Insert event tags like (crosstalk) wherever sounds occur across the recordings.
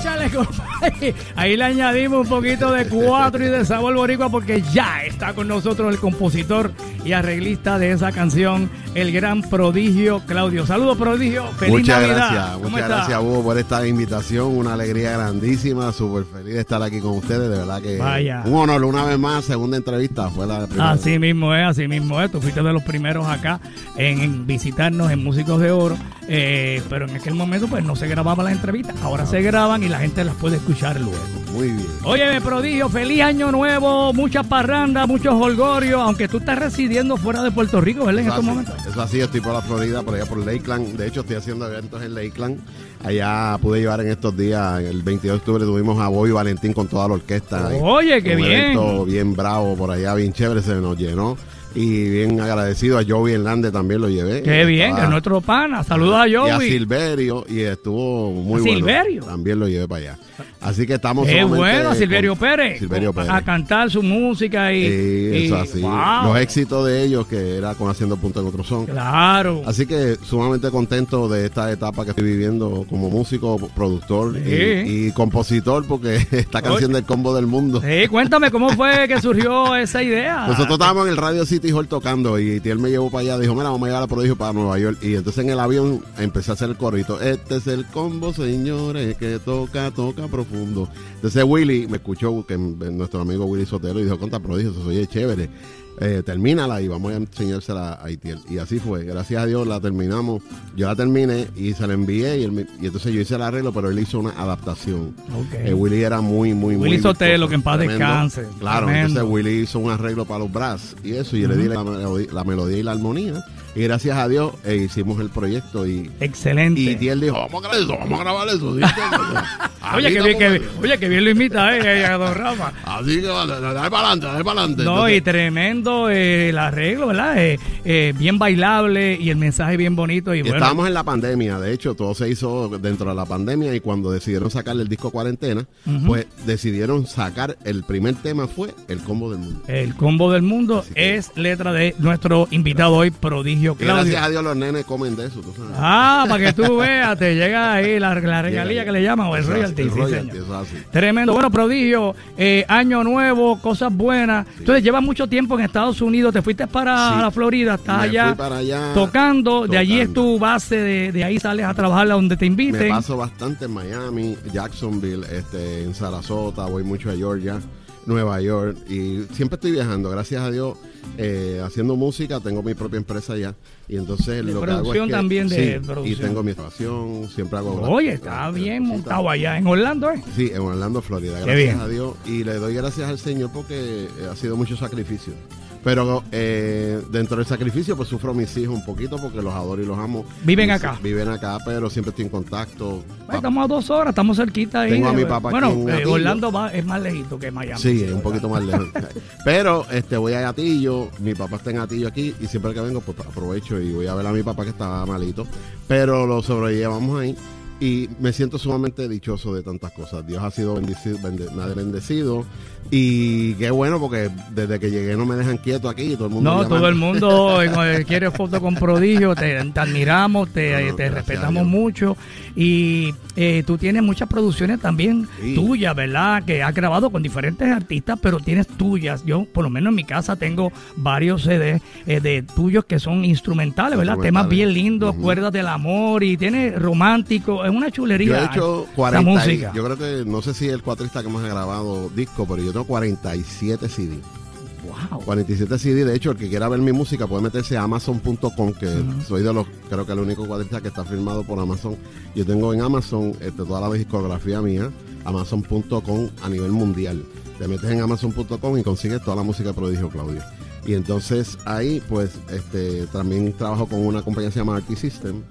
Échale, compadre. (laughs) Ahí le añadimos un poquito de cuatro y de sabor boricua porque ya está con nosotros el compositor y arreglista de esa canción, el gran prodigio Claudio. Saludos, prodigio. Feliz muchas Navidad. gracias, ¿Cómo muchas está? gracias Hugo por esta invitación, una alegría grandísima, súper feliz de estar aquí con ustedes, de verdad que Vaya. un honor una vez más, segunda entrevista, fue la primera. Así mismo es, así mismo es. Tú fuiste de los primeros acá en, en visitarnos en Músicos de Oro, eh, pero en aquel momento pues no se grababan las entrevistas. Ahora se graban y la gente las puede escuchar luego. Muy bien. Oye, prodigio, feliz año nuevo, muchas parrandas, muchos holgorios, aunque tú estás residiendo fuera de Puerto Rico, ¿verdad? En Eso estos momentos. eso así, estoy por la Florida, por allá por Lakeland. De hecho, estoy haciendo eventos en Lakeland. Allá pude llevar en estos días, el 22 de octubre tuvimos a Boy Valentín con toda la orquesta. Oye, qué bien. evento bien bravo por allá, bien chévere, se nos llenó. Y bien agradecido a Joey Hernández también lo llevé. Qué bien, que Estaba- es nuestro pana. Saludos a Y a Joey. Silverio, y estuvo muy ¿A bueno. Silverio? También lo llevé para allá. Así que estamos Qué sumamente bueno, Silverio Pérez. Silverio Pérez. A cantar su música y. Sí, eso y- así. wow. Los éxitos de ellos, que era con Haciendo Punto en Otro Son. Claro. Así que sumamente contento de esta etapa que estoy viviendo como músico, productor y- Sí. y, compositor, porque (laughs) esta canción del combo del mundo. Sí, cuéntame cómo fue que surgió esa idea. Nosotros estábamos en el Radio City Hall tocando y él me llevó para allá, dijo, mira, vamos a llevar a Prodigio para Nueva York. Y entonces en el avión empecé a hacer el corrito. Este es el combo, señores, que toca, toca profundo. Entonces Willy me escuchó, que nuestro amigo Willy Sotelo, y dijo, contra Prodigio, eso oye chévere. Eh, termínala y vamos a enseñársela a Itiel. Y así fue, gracias a Dios la terminamos. Yo la terminé y se la envié y, él y entonces yo hice el arreglo, pero él hizo una adaptación. Ok. Eh, Willy era muy, muy, muy. Willy Sotelo, que en paz tremendo. descanse. Claro, Tremendo. entonces Willy hizo un arreglo para los brass y eso, y yo le di la melodía y la armonía. Y gracias a Dios eh, hicimos el proyecto y. Excelente. Y Tiel dijo, vamos a grabar eso, vamos a grabar eso. ¿sí? (laughs) oye, Así que bien, que, oye, que bien lo imita, eh, a don Rafa. Así que vale, dale para adelante, dale para adelante. No, y tremendo eh, el arreglo, ¿verdad? Eh, eh, bien bailable y el mensaje bien bonito. Y, bueno, estábamos en la pandemia, de hecho, todo se hizo dentro de la pandemia y cuando decidieron sacarle el disco Cuarentena, pues decidieron sacar, el primer tema fue El Combo del Mundo. el combo del mundo es letra de nuestro invitado hoy, Prodigio Claudio. gracias a Dios los nenes comen de eso, tú sabes. Ah, para que tú veas, te llega ahí la, la regalía que le llaman o el royalty. sí, señor. Tremendo. Bueno, prodigio, eh, año nuevo, cosas buenas. Entonces, llevas mucho tiempo en Estados Unidos, te fuiste para Sí. la Florida, estás Me allá fui para allá tocando, de allí es tu base, de, de ahí sales a trabajar a donde te Me inviten. paso bastante en Miami, Jacksonville, este, en Sarasota, voy mucho a Georgia, Nueva York y siempre estoy viajando, gracias a Dios, eh, haciendo música, tengo mi propia empresa ya y entonces De lo que hago es que, también, de sí, producción. y tengo mi estación, siempre hago Oye, está bien montado allá en Orlando, ¿eh? Sí, en Orlando, Florida, Qué gracias bien. a Dios y le doy gracias al Señor porque ha sido mucho sacrificio. Pero eh, dentro del sacrificio, pues sufro a mis hijos un poquito porque los adoro y los amo. Viven Y acá. Viven acá, pero siempre estoy en contacto. Ay, estamos a dos horas, estamos cerquita ahí. Tengo a mi papá aquí Bueno, en eh. Orlando va- es más lejito que Miami. Sí, es un poquito más lejos. (laughs) Pero este voy a Gatillo, mi papá está en Gatillo aquí y siempre que vengo pues aprovecho y voy a ver a mi papá que estaba malito. Pero lo sobrellevamos ahí y me siento sumamente dichoso de tantas cosas. Dios ha sido bendecido, bende- me ha bendecido. Y qué bueno porque desde que llegué no me dejan quieto aquí y todo el mundo No, todo el mundo eh, quiere foto con prodigio, te, te admiramos, te, No, te respetamos mucho y eh, tú tienes muchas producciones también Sí. tuyas, ¿verdad? Que has grabado con diferentes artistas, pero tienes tuyas. Yo, por lo menos en mi casa, tengo varios CDs eh, de tuyos que son instrumentales, ¿verdad? Temas bien lindos, cuerdas del amor y tiene romántico, es una chulería. Yo he hecho esa 40, y- música. yo creo que no sé si el cuatrista que más ha grabado disco, pero yo tengo 47 CD. Wow. 47 CD. De hecho, el que quiera ver mi música puede meterse a amazon.com, que soy de los, creo que el único cuadrista que está firmado por Amazon. Yo tengo en Amazon este, toda la discografía mía, amazon.com a nivel mundial. Te metes en amazon.com y consigues toda la música Prodigio Claudio. Y entonces ahí, pues, este, también trabajo con una compañía que se llama Arti System.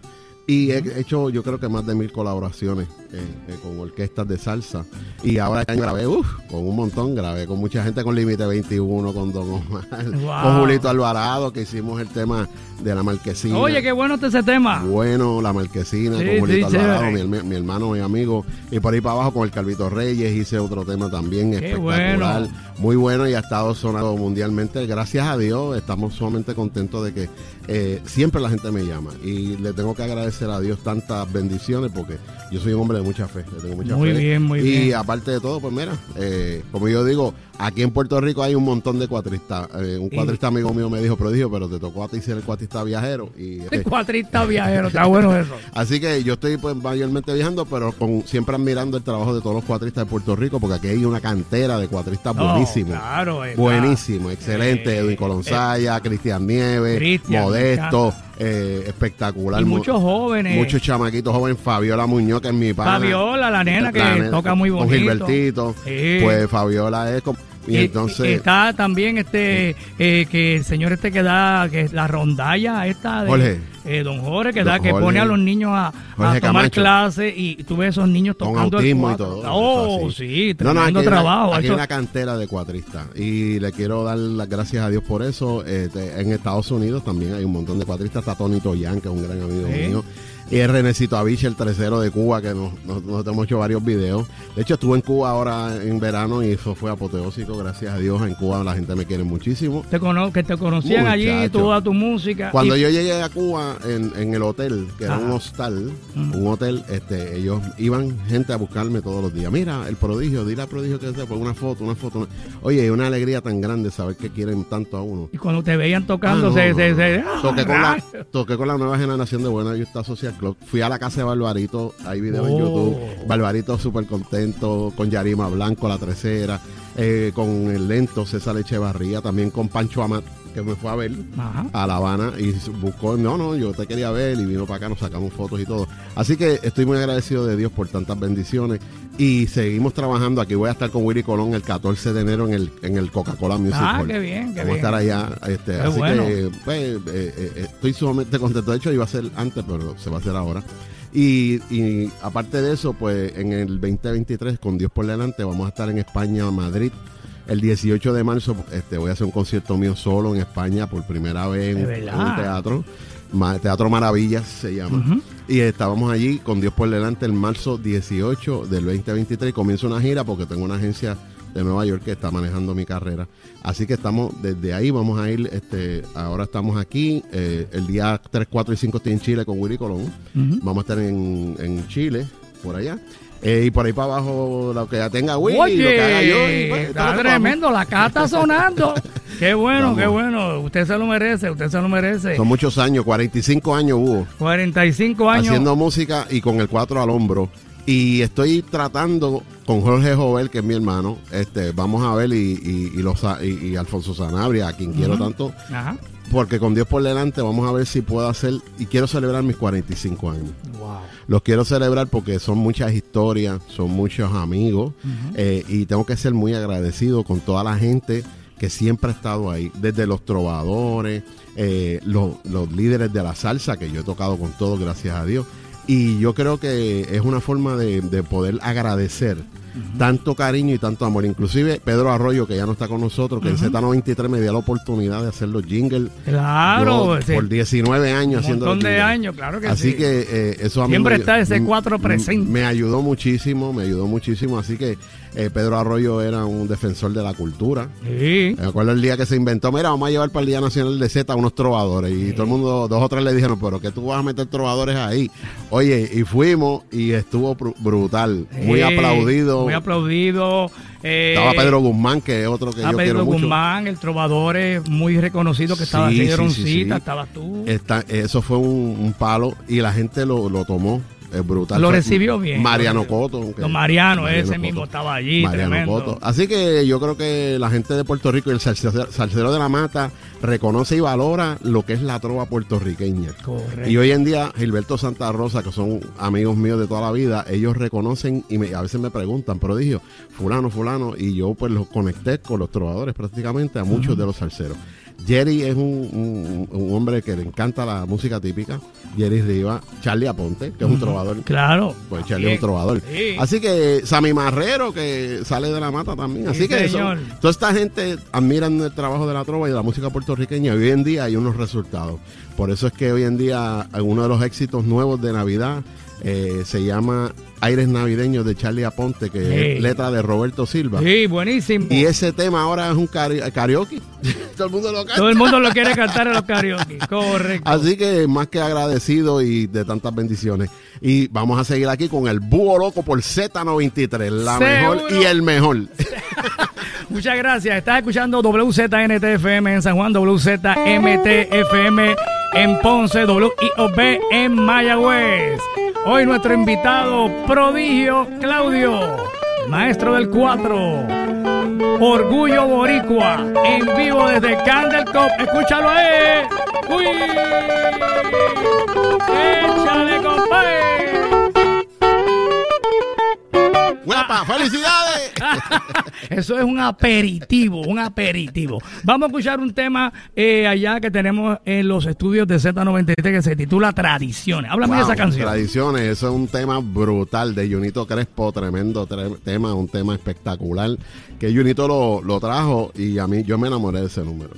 Y he hecho, yo creo que más de mil colaboraciones eh, con orquestas de salsa. Y ahora este año grabé, uff, con un montón, grabé con mucha gente con Límite 21, con Don Omar, Wow. con Julito Alvarado, que hicimos el tema de la marquesina. Oye, qué bueno está ese tema. Bueno, la marquesina, Sí, con Julito sí, Alvarado, mi, mi hermano, mi amigo. Y por ahí para abajo con el Calvito Reyes hice otro tema también Qué espectacular. bueno. Muy bueno y ha estado sonado mundialmente. Gracias a Dios, estamos sumamente contentos de que eh, siempre la gente me llama. Y le tengo que agradecer a Dios tantas bendiciones porque yo soy un hombre mucha fe. le tengo mucha Muy fe. bien, muy y bien. aparte de todo, pues mira, eh, como yo digo, aquí en Puerto Rico hay un montón de cuatristas. Eh, un Y- cuatrista amigo mío me dijo, prodigio, pero te tocó a ti ser el cuatrista viajero. Y, El cuatrista (laughs) viajero, está bueno eso. Así que yo estoy pues mayormente viajando, pero con, siempre admirando el trabajo de todos los cuatristas de Puerto Rico, porque aquí hay una cantera de cuatristas buenísimos. claro, está. Buenísimo, excelente. Eh, Edwin Colonsaya, Cristian Nieves, Cristian, Modesto, eh, espectacular. Y muchos jóvenes. Muchos chamaquitos jóvenes, Fabiola Muñoz, que es mi pana. Fabiola, la nena que La nena, toca muy Con bonito. Gilbertito. Sí. Pues Fabiola es como... Y, Y- entonces... y está también este eh, que el señor este que da que la rondalla esta de Jorge. eh, don Jorge que Don da que Jorge. pone a los niños a, a tomar clases y tú ves esos niños con tocando el autismo y cuatro. todo. Oh, sí, No, no, tremendo aquí hay una- trabajo. aquí una cantera de cuatristas y le quiero dar las gracias a Dios por eso. Este, en Estados Unidos también hay un montón de cuatristas. Está Tony Toyan, que es un gran amigo Sí. mío. Y es Renecito Avich, el tercero de Cuba, que nos, nos, nos hemos hecho varios videos. De hecho, estuve en Cuba ahora en verano y eso fue apoteósico. Gracias a Dios, en Cuba la gente me quiere muchísimo. te cono- que te conocían allí, Muchacho. toda tu música. Cuando y- yo llegué a Cuba en, en el hotel, que era un hostal, Mm. un hotel, este, ellos iban gente a buscarme todos los días. Mira, el prodigio, dile al prodigio que se pues una foto, una foto. una- Oye, una alegría tan grande saber que quieren tanto a uno. y cuando te veían tocando, Ah, no, se, no, se- no. se- ¡ah, toqué, con la, rayos! toqué con la nueva generación de Buena Vista Social Club. Fui a la casa de Barbarito, hay videos en Oh. YouTube. Barbarito súper contento, con Yarima Blanco, la tercera, eh, con el lento César Echevarría, también con Pancho Amat, que me fue a ver Ajá. a La Habana y buscó, no, no, yo te quería ver y vino para acá, nos sacamos fotos y todo. Así que estoy muy agradecido de Dios por tantas bendiciones y seguimos trabajando. Aquí voy a estar con Willy Colón el 14 de enero en el, en el Coca-Cola Music Ah, Hall. qué bien, qué Vamos a estar allá. Este, Qué así bueno. que pues, eh, eh, estoy sumamente contento. De hecho, iba a ser antes, pero se va a hacer ahora. Y, y aparte de eso, pues en el 2023, con Dios por delante, vamos a estar en España, Madrid. El 18 de marzo este, voy a hacer un concierto mío solo en España por primera vez en, un teatro. Teatro Maravillas se llama. Y estábamos allí con Dios por delante el marzo 18 del 2023. Comienzo una gira porque tengo una agencia de Nueva York que está manejando mi carrera. Así que estamos, desde ahí vamos a ir, este, ahora estamos aquí. eh, el día 3, 4 y 5 estoy en Chile con Willy Colón. Vamos a estar en, en Chile, por allá. Eh, y por ahí para abajo, lo que ya tenga Willy, Oye, lo que haga yo. y, pues, está tremendo, la caja está sonando. (laughs) qué bueno, Vamos. qué bueno. Usted se lo merece, usted se lo merece. Son muchos años, 45 años hubo. 45 años. haciendo música y con el 4 al hombro. Y estoy tratando con Jorge Jovel, que es mi hermano, este, vamos a ver, y, y, y los, y, Alfonso Sanabria, a quien quiero tanto, Ajá. porque con Dios por delante vamos a ver si puedo hacer, y quiero celebrar mis 45 años. Wow. Los quiero celebrar porque son muchas historias, son muchos amigos, eh, y tengo que ser muy agradecido con toda la gente que siempre ha estado ahí, desde los trovadores, eh, los, los líderes de la salsa, que yo he tocado con todos, gracias a Dios. Y yo creo que es una forma de, de poder agradecer tanto cariño y tanto amor. Inclusive Pedro Arroyo, que ya no está con nosotros, que en Z93 me dio la oportunidad de hacer los jingles. Claro, Yo, sí. por 19 años un haciendo los de años, claro que Así sí. que eh, eso a mí Siempre me- está ese cuatro m- presente. Me ayudó muchísimo, me ayudó muchísimo. Así que eh, Pedro Arroyo era un defensor de la cultura. Sí. Me acuerdo el día que se inventó, mira, vamos a llevar para el Día Nacional de Z unos trovadores. Y todo el mundo, dos o tres le dijeron, pero que tú vas a meter trovadores ahí. Oye, y fuimos y estuvo bru- brutal. Muy Sí, aplaudido. Muy aplaudido. eh, Estaba Pedro Guzmán, que es otro que yo Pedro quiero mucho. Guzmán, el trovador es muy reconocido que estaba Sí, sí, sí, sí. estabas tú. Está- eso fue un, un palo y la gente lo, lo tomó. Es brutal. Lo recibió bien. Mariano Coto. que- Mariano, ese Coto. mismo estaba allí, Mariano tremendo. Coto. Así que yo creo que la gente de Puerto Rico y el salsero, de la mata reconoce y valora lo que es la trova puertorriqueña. Correcto. Y hoy en día, Gilberto Santa Rosa, que son amigos míos de toda la vida, ellos reconocen y me- a veces me preguntan, prodigio, fulano, fulano, y yo pues los conecté con los trovadores prácticamente a muchos de los salseros. Jerry es un, un- un hombre que le encanta la música típica. Jerry Riva, Charlie Aponte, que es un trovador. Claro. Pues Charlie es un trovador. Sí. Así que Sammy Marrero, que sale de la mata también. Así Sí, que señor. son- toda esta gente admiran el trabajo de la trova y de la música puertorriqueña. Hoy en día hay unos resultados. Por eso es que hoy en día uno de los éxitos nuevos de Navidad Eh, se llama Aires Navideños de Charlie Aponte, que Sí. es letra de Roberto Silva. Sí, buenísimo. Y ese tema ahora es un karaoke. (laughs) Todo el mundo lo canta. Todo el mundo lo quiere cantar en los karaoke. (laughs) Correcto. Así que más que agradecido y de tantas bendiciones. Y vamos a seguir aquí con el Búho Loco por Z93, la Seguro. mejor y el mejor. (laughs) Muchas gracias. Estás escuchando WZNTFM en San Juan, WZMTFM en Ponce, WIOB en Mayagüez. Hoy nuestro invitado prodigio Claudio, maestro del 4. Orgullo Boricua, en vivo desde Candle Cop. Escúchalo ahí. ¡Uy! ¡Échale, compadre! ¡Guapa! ¡Felicidades! (laughs) Eso es un aperitivo, un aperitivo. Vamos a escuchar un tema eh, allá que tenemos en los estudios de Z93 que se titula Tradiciones. Háblame de Wow, esa canción. Tradiciones, eso es un tema brutal de Junito Crespo, tremendo tre- tema, un tema espectacular. Que Junito lo, lo trajo y a mí yo me enamoré de ese número.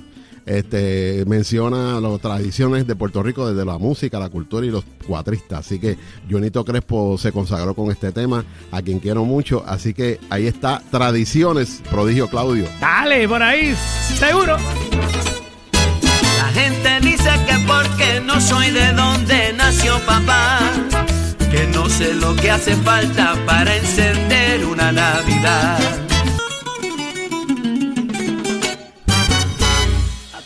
Este menciona las tradiciones de Puerto Rico desde la música, la cultura y los cuatristas. Así que Junito Crespo se consagró con este tema, a quien quiero mucho. Así que ahí está, Tradiciones, prodigio Claudio. Dale, por ahí, seguro. La gente dice que porque no soy de donde nació papá, que no sé lo que hace falta para encender una Navidad.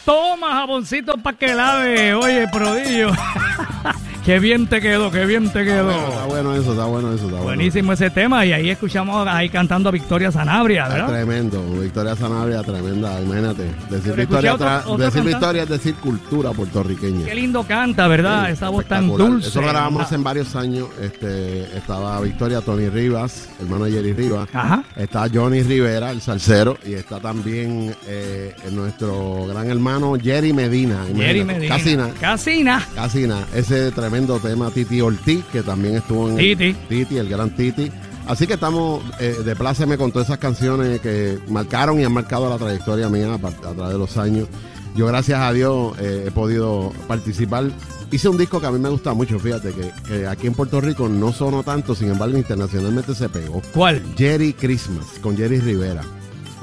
Toma jaboncito para que lave. Oye, prodigio. (laughs) qué bien te quedó, qué bien te quedó. Está bueno eso, está bueno eso, está bueno. Buenísimo ese tema y ahí escuchamos ahí cantando a Victoria Sanabria, Está ¿verdad? Tremendo, Victoria Sanabria, tremenda, imagínate. Decir Victoria, decir. Victoria es decir cultura puertorriqueña. Qué lindo canta, ¿verdad? Esa voz tan dulce. Eso lo grabamos ¿verdad? hace varios años. Este, estaba Victoria, Tony Rivas, hermano de Jerry Rivas. Ajá. Está Johnny Rivera, el salsero. Y está también eh, nuestro gran hermano Jerry Medina. Jerry. Medina. Casina. Casina. Casina, ese tremendo tema Titi Ortiz, que también estuvo en Titi. Titi, el gran Titi. Así que estamos eh, de pláceme con todas esas canciones que marcaron y han marcado la trayectoria mía a, través de los años. Yo, gracias a Dios, eh, he podido participar. Hice un disco que a mí me gusta mucho, fíjate, que, que aquí en Puerto Rico no sonó tanto, sin embargo, internacionalmente se pegó. ¿Cuál? Jerry Christmas, con Jerry Rivera.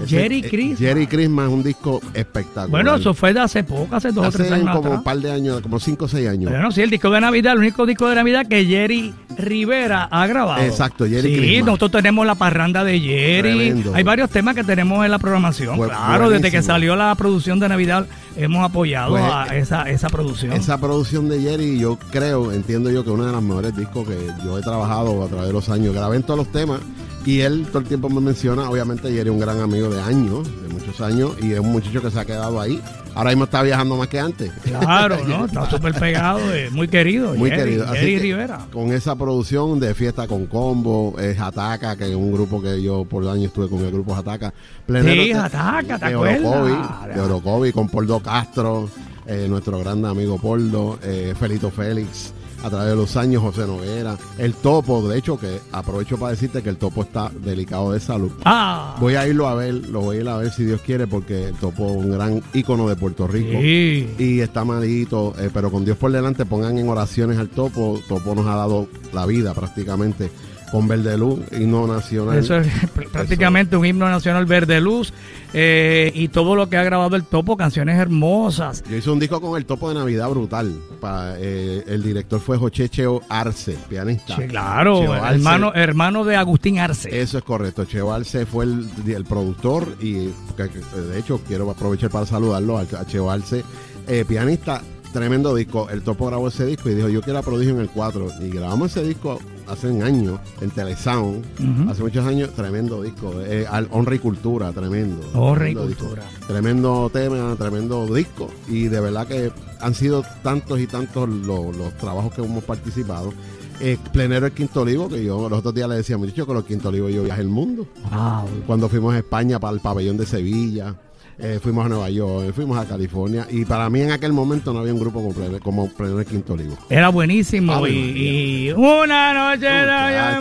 Jerry eh, Christmas. Jerry Christmas es un disco espectacular. Bueno, eso fue de hace poco, hace dos o Hace tres años como atrás. un par de años, como cinco o seis años. Bueno, sí, el disco de Navidad, el único disco de Navidad que Jerry Rivera ha grabado. Exacto, Jerry Sí, Christmas. nosotros tenemos la parranda de Jerry. Tremendo. Hay varios temas que tenemos en la programación. Claro, desde que salió la producción de Navidad hemos apoyado Pues, a esa, esa producción. Esa producción de Jerry, yo creo, entiendo yo que uno de los mejores discos que yo he trabajado a través de los años. Grabé en todos los temas y él todo el tiempo me menciona. Obviamente, Jerry es un gran amigo de años, de muchos años, y es un muchacho que se ha quedado ahí. Ahora mismo está viajando más que antes. Claro, (laughs) ¿no? Está súper pegado, eh, muy querido. Muy Jerry, querido. Así Jerry Rivera. Con esa producción de Fiesta con Combo, es Ataca, que es un grupo que yo por años estuve con el grupo Ataca. Sí, Ataca, ¿te acuerdas? De Orocovi, con Poldo Castro, eh, nuestro gran amigo Poldo, eh, Felito Félix, a través de los años, José Noguera, el Topo, de hecho, que aprovecho para decirte que el Topo está delicado de salud. Ah, Voy a irlo a ver, lo voy a ir a ver si Dios quiere, porque el Topo es un gran ícono de Puerto Rico. sí. Y está malito, eh, pero con Dios por delante pongan en oraciones al Topo. Topo nos ha dado la vida prácticamente con Verde Luz, himno nacional. Eso es (laughs) pr- prácticamente un himno nacional verde luz eh, y todo lo que ha grabado el Topo, canciones hermosas. Yo hice un disco con el Topo de Navidad brutal. Pa- eh, el director fue Joche Cheo Arce, pianista. Sí, claro, Cheo Arce. hermano, hermano de Agustín Arce. Eso es correcto. Cheo Arce fue el, el productor y de hecho quiero aprovechar para saludarlo a a Cheo Arce, eh, pianista. Tremendo disco. El Topo grabó ese disco y dijo, yo quiero a Prodigio en el 4. Y grabamos ese disco hace un año en Telesound. Ujú. Hace muchos años, tremendo disco. Eh, al- honra y cultura, tremendo. Honra y disco. cultura. Tremendo tema, tremendo disco. Y de verdad que han sido tantos y tantos lo- los trabajos que hemos participado. Eh, Plenero el Quinto Olivo, que yo los otros días le decía, muchachos, con los Quinto Olivo yo viajé el mundo. Wow. Cuando fuimos a España para el pabellón de Sevilla, eh, fuimos a Nueva York, fuimos a California. Y para mí en aquel momento no había un grupo como el Quinto Olivo. Era buenísimo y, y una noche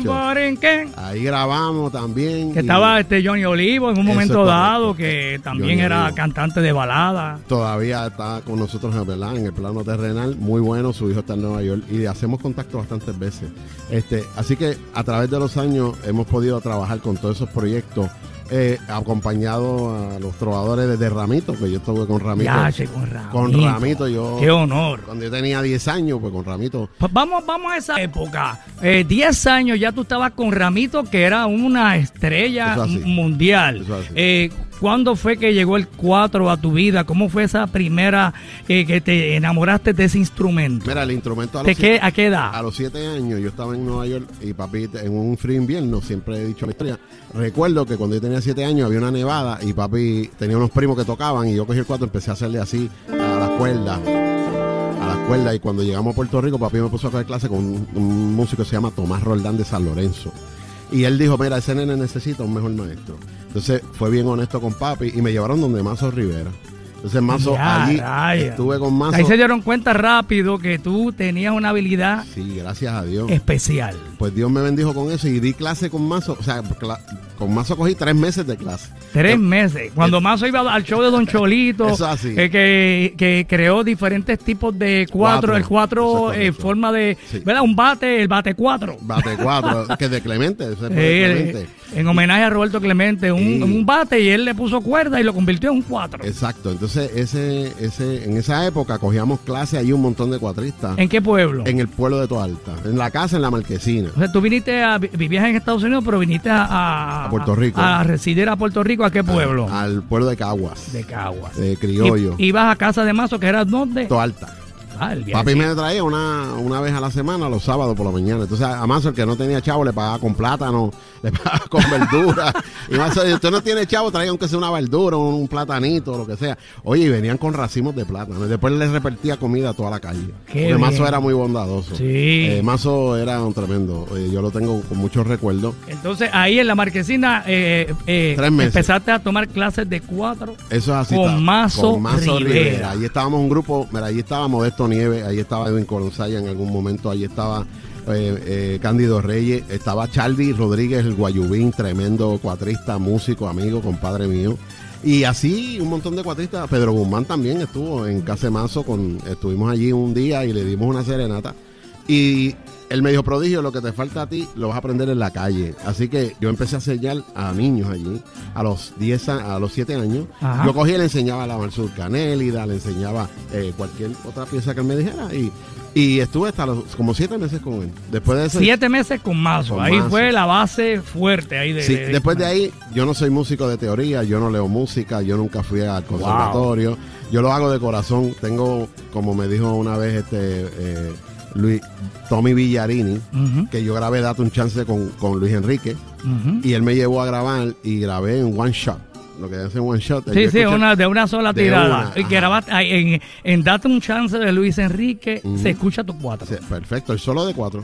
Marín, ¿qué? Ahí grabamos también. Que y estaba este Johnny Olivo en un momento dado, que también Johnny era Olivo. cantante de balada. Todavía está con nosotros ¿verdad? en el plano terrenal, muy bueno, su hijo está en Nueva York y hacemos contacto bastantes veces. Este, así que a través de los años hemos podido trabajar con todos esos proyectos, eh, acompañado a los trovadores desde Ramito, que yo estuve con Ramito. Ya, che, con Ramito. Con Ramito yo- Qué honor. Cuando yo tenía 10 años, pues con Ramito. Pues vamos, vamos a esa época. Eh, 10 años ya tú estabas con Ramito, que era una estrella Eso así. mundial. Eso así. Eh, ¿Cuándo fue que llegó el 4 a tu vida? ¿Cómo fue esa primera eh, que te enamoraste de ese instrumento? Mira, el instrumento a ¿De los, qué, siete, ¿A qué edad? a los siete años yo estaba en Nueva York y papi en un frío invierno, siempre he dicho la historia. Recuerdo que cuando yo tenía siete años había una nevada y papi tenía unos primos que tocaban y yo cogí el cuatro y empecé a hacerle así a las cuerdas. A las cuerdas y cuando llegamos a Puerto Rico papi me puso a coger clase con un, un músico que se llama Tomás Roldán de San Lorenzo. Y él dijo, mira, ese nene necesita un mejor maestro. Entonces fue bien honesto con papi y me llevaron donde Mazo Rivera. Entonces Mazo, Ya, allí raya. estuve con Mazo. Ahí se dieron cuenta rápido que tú tenías una habilidad Sí, gracias a Dios. especial. Pues Dios me bendijo con eso y di clase con Mazo. O sea, con Mazo cogí tres meses de clase. Tres Eh, meses. Cuando Mazo iba al show de Don Cholito, Eso así. eh, que, que creó diferentes tipos de cuatro. Cuatro. El cuatro en correcto. forma de, Sí. ¿verdad? Un bate, el bate cuatro. Bate cuatro, que es de Clemente. es de (laughs) Eh, Clemente. En homenaje a Roberto Clemente, un, un bate y él le puso cuerda y lo convirtió en un cuatro. Exacto. Entonces, ese, ese, en esa época cogíamos clase allí un montón de cuatristas. ¿En qué pueblo? En el pueblo de Toalta. En la casa, en la marquesina. O sea, tú viniste a, vi- vivías en Estados Unidos, pero viniste a, a- A Puerto Rico. A, residir a Puerto Rico, ¿a qué pueblo? Al pueblo de Caguas. de Caguas. De Criollo. Y- Ibas a casa de Mazo, que era donde? Toalta. Ah, el Papi me traía una, una vez a la semana, los sábados por la mañana. Entonces a Mazo, el que no tenía chavo, le pagaba con plátano, (laughs) le pagaba con verdura. y Mazo, si usted no tiene chavo, traía aunque sea una verdura, un, un platanito, lo que sea. Oye, y venían con racimos de plátano. Y después les repartía comida a toda la calle. Porque Mazo era muy bondadoso. Sí. Eh, Mazo era un tremendo. Eh, yo lo tengo con muchos recuerdos. Entonces ahí en la marquesina eh, eh, Tres meses. empezaste a tomar clases de cuatro. Eso es así. Con Mazo con Mazo Rivera. Ahí estábamos un grupo, mira, ahí estaba Modesto Nieves, ahí estaba Edwin Colonsaya en algún momento, ahí estaba eh, eh, Cándido Reyes, estaba Charlie Rodríguez, el Guayubín, tremendo cuatrista, músico, amigo, compadre mío. Y así un montón de cuatristas. Pedro Guzmán también estuvo en Casa de Mazo, con, estuvimos allí un día y le dimos una serenata. Y el medio prodigio, lo que te falta a ti, lo vas a aprender en la calle. Así que yo empecé a enseñar a niños allí, a los 10, a, a los 7 años. Ajá. Yo cogía y le enseñaba la Marzur Canélida, le enseñaba eh, cualquier otra pieza que él me dijera. Y, y estuve hasta los, como 7 meses con él. Después de eso. Siete meses con Mazo. Con ahí Mazo. fue la base fuerte. ahí de, Sí, de- después de ahí, yo no soy músico de teoría, yo no leo música, yo nunca fui al conservatorio, yo lo hago de corazón. Tengo, como me dijo una vez este eh, Luis, Tommy Villarini, que yo grabé Date un Chance con, con Luis Enrique, y él me llevó a grabar y grabé en one shot. Lo que hace one shot. Sí, sí, una, de una sola de tirada. una, y que grabaste en, en Date un chance de Luis Enrique, se escucha tu cuatro. Sí, perfecto, el solo de cuatro.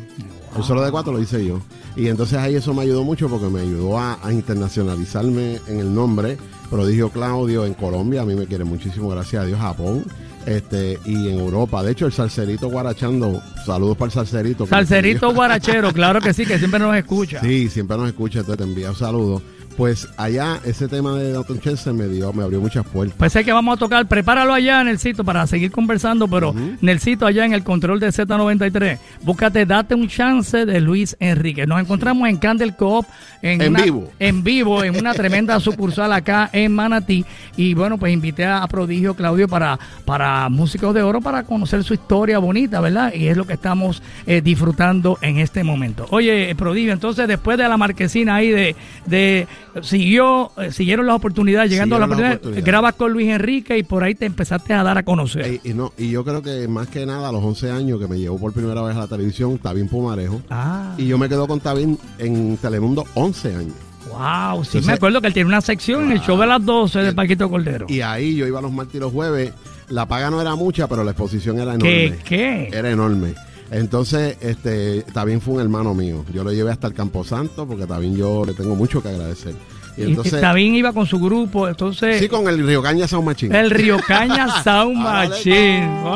El solo de cuatro lo hice yo. Y entonces ahí eso me ayudó mucho porque me ayudó a, a internacionalizarme en el nombre. Prodigio Claudio en Colombia, a mí me quiere muchísimo, gracias a Dios, Japón. Este, y en Europa. De hecho, el salserito guarachando, saludos para el salserito. escribió. guarachero, claro que sí, que siempre nos escucha. Sí, siempre nos escucha, entonces te envía un saludo. Pues allá ese tema de Dalton Chelsea me dio, me abrió muchas puertas. Pues sé que vamos a tocar, prepáralo allá en el sitio para seguir conversando, pero Ujú. en el sitio allá en el control de Z93, búscate Date un chance de Luis Enrique. Nos encontramos en Candle Coop en, En una- vivo. en vivo, en una tremenda (laughs) sucursal acá en Manatí. Y bueno, pues invité a Prodigio Claudio para, para Músicos de Oro para conocer su historia bonita, ¿verdad? Y es lo que estamos eh, disfrutando en este momento. Oye, Prodigio, entonces después de la marquesina ahí de, de siguió, eh, siguieron las oportunidades, llegando a la oportunidad, oportunidades. grabas con Luis Enrique y por ahí te empezaste a dar a conocer. Y, y no, y yo creo que más que nada a los 11 años que me llevó por primera vez a la televisión, Tabín Pumarejo. Ah, Y yo me quedo con Tabín en Telemundo 11 años. wow, sí Entonces- me acuerdo que él tiene una sección en el show de las 12 de Paquito Cordero. Y ahí yo iba los martes y los jueves. La paga no era mucha, pero la exposición era ¿Qué? enorme. ¿Qué? Era enorme. Entonces, este, también fue un hermano mío. Yo lo llevé hasta el Camposanto porque también yo le tengo mucho que agradecer. Y Y, entonces, Tabín iba con su grupo, entonces sí, con el Río Caña Sound Machine. el Río Caña (laughs) Sound Ahora Machine. Wow.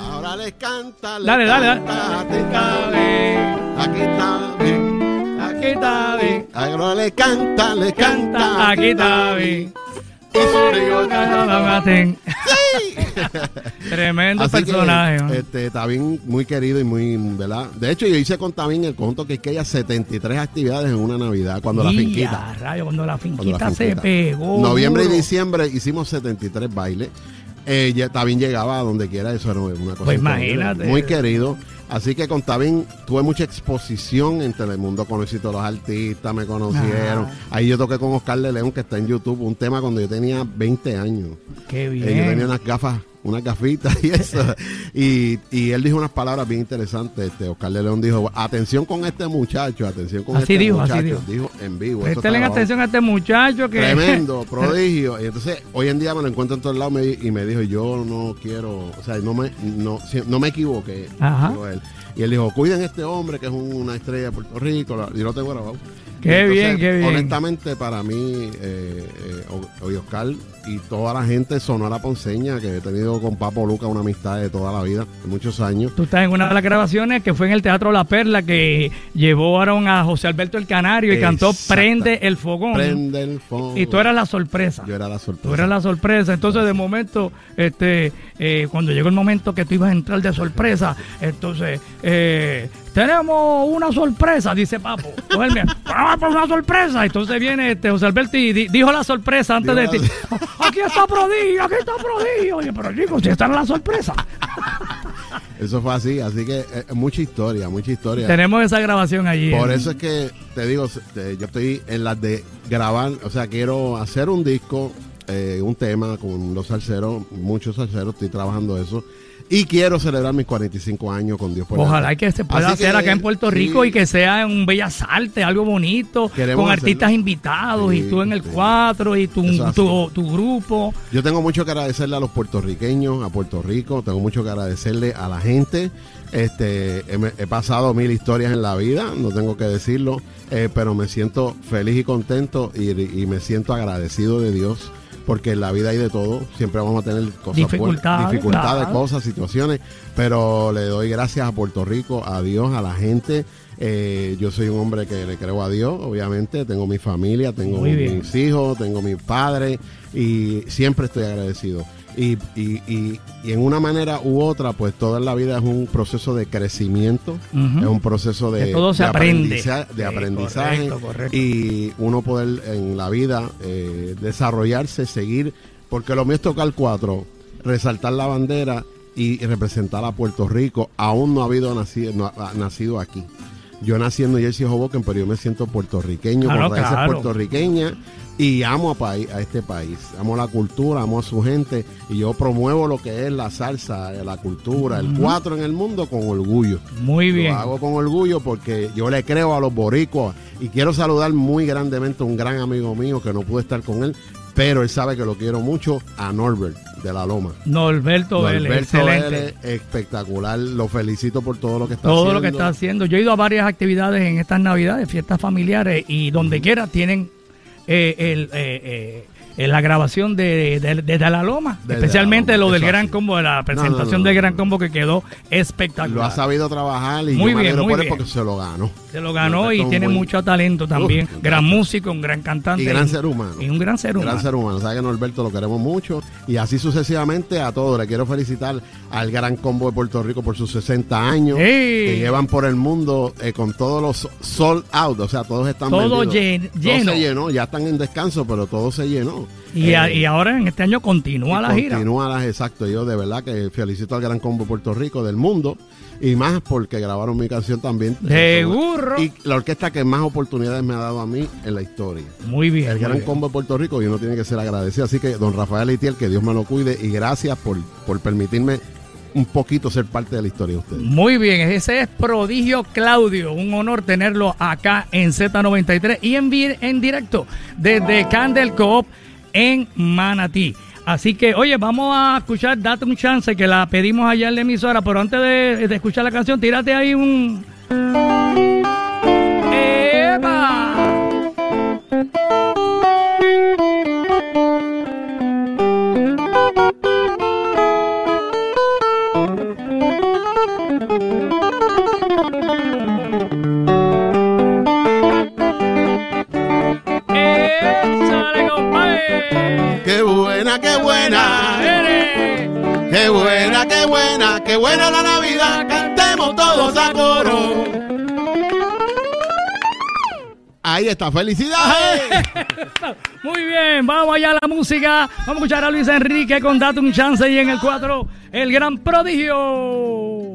Ahora les canta, le Dale, dale, canta, dale. cabe. Aquí está bien, aquí está bien. Agro le canta, le canta. Aquí está bien. Y su río Maten. (laughs) Tremendo Así que, personaje. ¿no? este, Tabín muy querido y muy, ¿verdad? De hecho, yo hice con Tabín el conjunto que es que haya 73 actividades en una Navidad, cuando la finquita. rayo, cuando la cuando finquita, la se finquita. pegó. Noviembre y diciembre hicimos 73 bailes. Eh, ya Tabín llegaba a donde quiera, eso era una cosa Pues imagínate. Muy querido. Así que con Tabín tuve mucha exposición en Telemundo, conocí todos los artistas, me conocieron. Ah. Ahí yo toqué con Oscar de León, que está en YouTube, un tema cuando yo tenía 20 años. Qué Eh, bien. yo tenía unas gafas, unas gafitas y eso. (laughs) y, y él dijo unas palabras bien interesantes. Este, Oscar de León dijo, atención con este muchacho, atención con Así este dijo, así muchacho. dijo. en vivo. Prestenle atención a este muchacho que. Tremendo, (laughs) prodigio. Y entonces, hoy en día me lo encuentro en todos lados y me dijo, yo no quiero, o sea, no me, no, no me equivoqué. Ajá. dijo él. Y él dijo, cuiden a este hombre que es un- una estrella de Puerto Rico. Lo- Yo lo tengo grabado. Qué entonces, bien, qué bien. Honestamente, para mí, eh, eh, Oscar y toda la gente sonora ponceña que he tenido con Papo Luca una amistad de toda la vida, de muchos años. Tú estás en una de las grabaciones que fue en el Teatro La Perla que llevaron a José Alberto el Canario y cantó. Prende el Fogón. Prende el fondo. Y tú eras la sorpresa. Yo era la sorpresa. Tú eras la sorpresa. Entonces, de momento, este, eh, cuando llegó el momento que tú ibas a entrar de sorpresa, entonces, eh, tenemos una sorpresa, dice Papo. Entonces, él me, "Vamos por una sorpresa. Entonces viene este José Alberto y di- dijo la sorpresa antes de ti. Aquí está Prodigio, aquí está Prodigio. Oye, pero chicos, si esta era la sorpresa. Eso fue así, así que eh, mucha historia, mucha historia. Tenemos esa grabación allí. Por en- eso es que te digo, te- yo estoy en las de grabar, o sea, quiero hacer un disco, eh, un tema con los salseros, muchos salseros, estoy trabajando eso. Y quiero celebrar mis 45 años con Dios por Ojalá que se pueda Así hacer que, acá en Puerto sí, Rico y que sea un Bellas Artes, algo bonito, Queremos con hacerlo. artistas invitados y tú en el sí. 4 y tu, tu, tu grupo. Yo tengo mucho que agradecerle a los puertorriqueños, a Puerto Rico, tengo mucho que agradecerle a la gente. Este, he, he pasado mil historias en la vida, no tengo que decirlo, eh, pero me siento feliz y contento y, y me siento agradecido de Dios. Porque en la vida hay de todo, siempre vamos a tener cosas Dificultades, dificultades, claro. cosas, situaciones, pero le doy gracias a Puerto Rico, a Dios, a la gente. Eh, yo soy un hombre que le creo a Dios, obviamente, tengo mi familia, tengo mis hijos, tengo mi padre y siempre estoy agradecido. Y, y, y, y en una manera u otra, pues toda la vida es un proceso de crecimiento, es un proceso de, Que todo se de aprende. aprendiza- de Sí, aprendizaje correcto, correcto. y uno poder en la vida eh, desarrollarse, seguir, porque lo mío es tocar cuatro, resaltar la bandera y representar a Puerto Rico. Aún no ha habido nacido, no ha- ha nacido aquí. Yo nací en New Jersey, Hoboken, pero yo me siento puertorriqueño, Ah, con no, raíces claro. puertorriqueñas y amo a, país, a este país. Amo la cultura, amo a su gente y yo promuevo lo que es la salsa, la cultura, el cuatro en el mundo con orgullo. Muy bien. Lo hago con orgullo porque yo le creo a los boricuas y quiero saludar muy grandemente a un gran amigo mío que no pude estar con él, pero él sabe que lo quiero mucho, a Norbert de la Loma. Norberto Vélez, Norberto excelente. Espectacular, lo felicito por todo lo que está Todo haciendo. lo que está haciendo. Yo he ido a varias actividades en estas navidades, fiestas familiares, y donde quiera tienen eh, el, eh, eh, la grabación de, de, de la Loma, Desde especialmente la Loma, lo del Gran. Combo, de la presentación no, no, del. Gran Combo que quedó Lo espectacular. ha sabido trabajar y Muy yo bien, muy bien. porque se lo ganó. Se lo ganó y tiene mucho talento también. Uf, gran músico, un gran cantante. Y gran ser humano. Y un gran ser humano. Gran ser humano. Sabe que Norberto lo queremos mucho. Y así sucesivamente a todos. Le quiero felicitar al Gran Combo de Puerto Rico por sus 60 años. Que llevan por el mundo eh, con todos los sold out. O sea, todos están Todo vendidos. llen- Todo lleno. se llenó. Ya están en descanso, pero todo se llenó. Y, a- Eh, y ahora en este año continúa la gira. Continúa las, exacto. Yo de verdad que felicito al Gran Combo Puerto Rico, del mundo. Y más porque grabaron mi canción también. Seguro. Y la orquesta que más oportunidades me ha dado a mí en la historia. Muy bien. El muy gran bien. combo de Puerto Rico y uno tiene que ser agradecido. Así que, don Rafael Itiel, que Dios me lo cuide y gracias por, por permitirme un poquito ser parte de la historia de ustedes. Muy bien, ese es Prodigio Claudio. Un honor tenerlo acá en Z93 y en, en directo desde Candle Coop en Manatí. Así que, oye, vamos a escuchar Date un chance que la pedimos allá en la emisora, pero antes de, de escuchar la canción, tírate ahí un. Pues. Qué buena, qué buena. Qué buena, qué buena, qué buena la Navidad. Cantemos todos a coro. Ahí está, felicidades. (laughs) Muy bien, vamos allá a la música. Vamos a escuchar a Luis Enrique con Date un Chance y en el 4, el gran prodigio.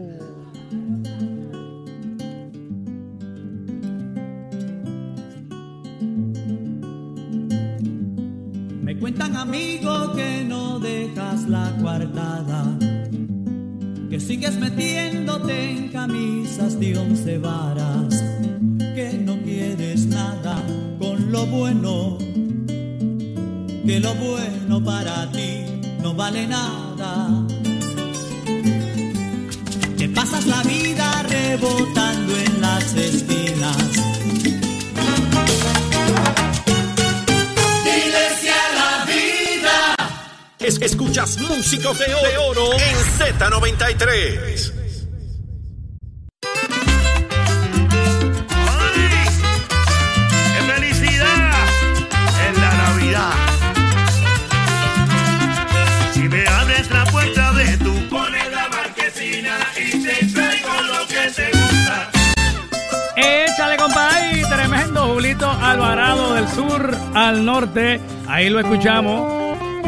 Cuentan amigos que no dejas la coartada, que sigues metiéndote en camisas de once varas, que no quieres nada con lo bueno, que lo bueno para ti no vale nada. Que pasas la vida rebotando en las esquinas. Te gusta. Échale, compadre, tremendo Julito Alvarado del sur al norte. Ahí lo escuchamos.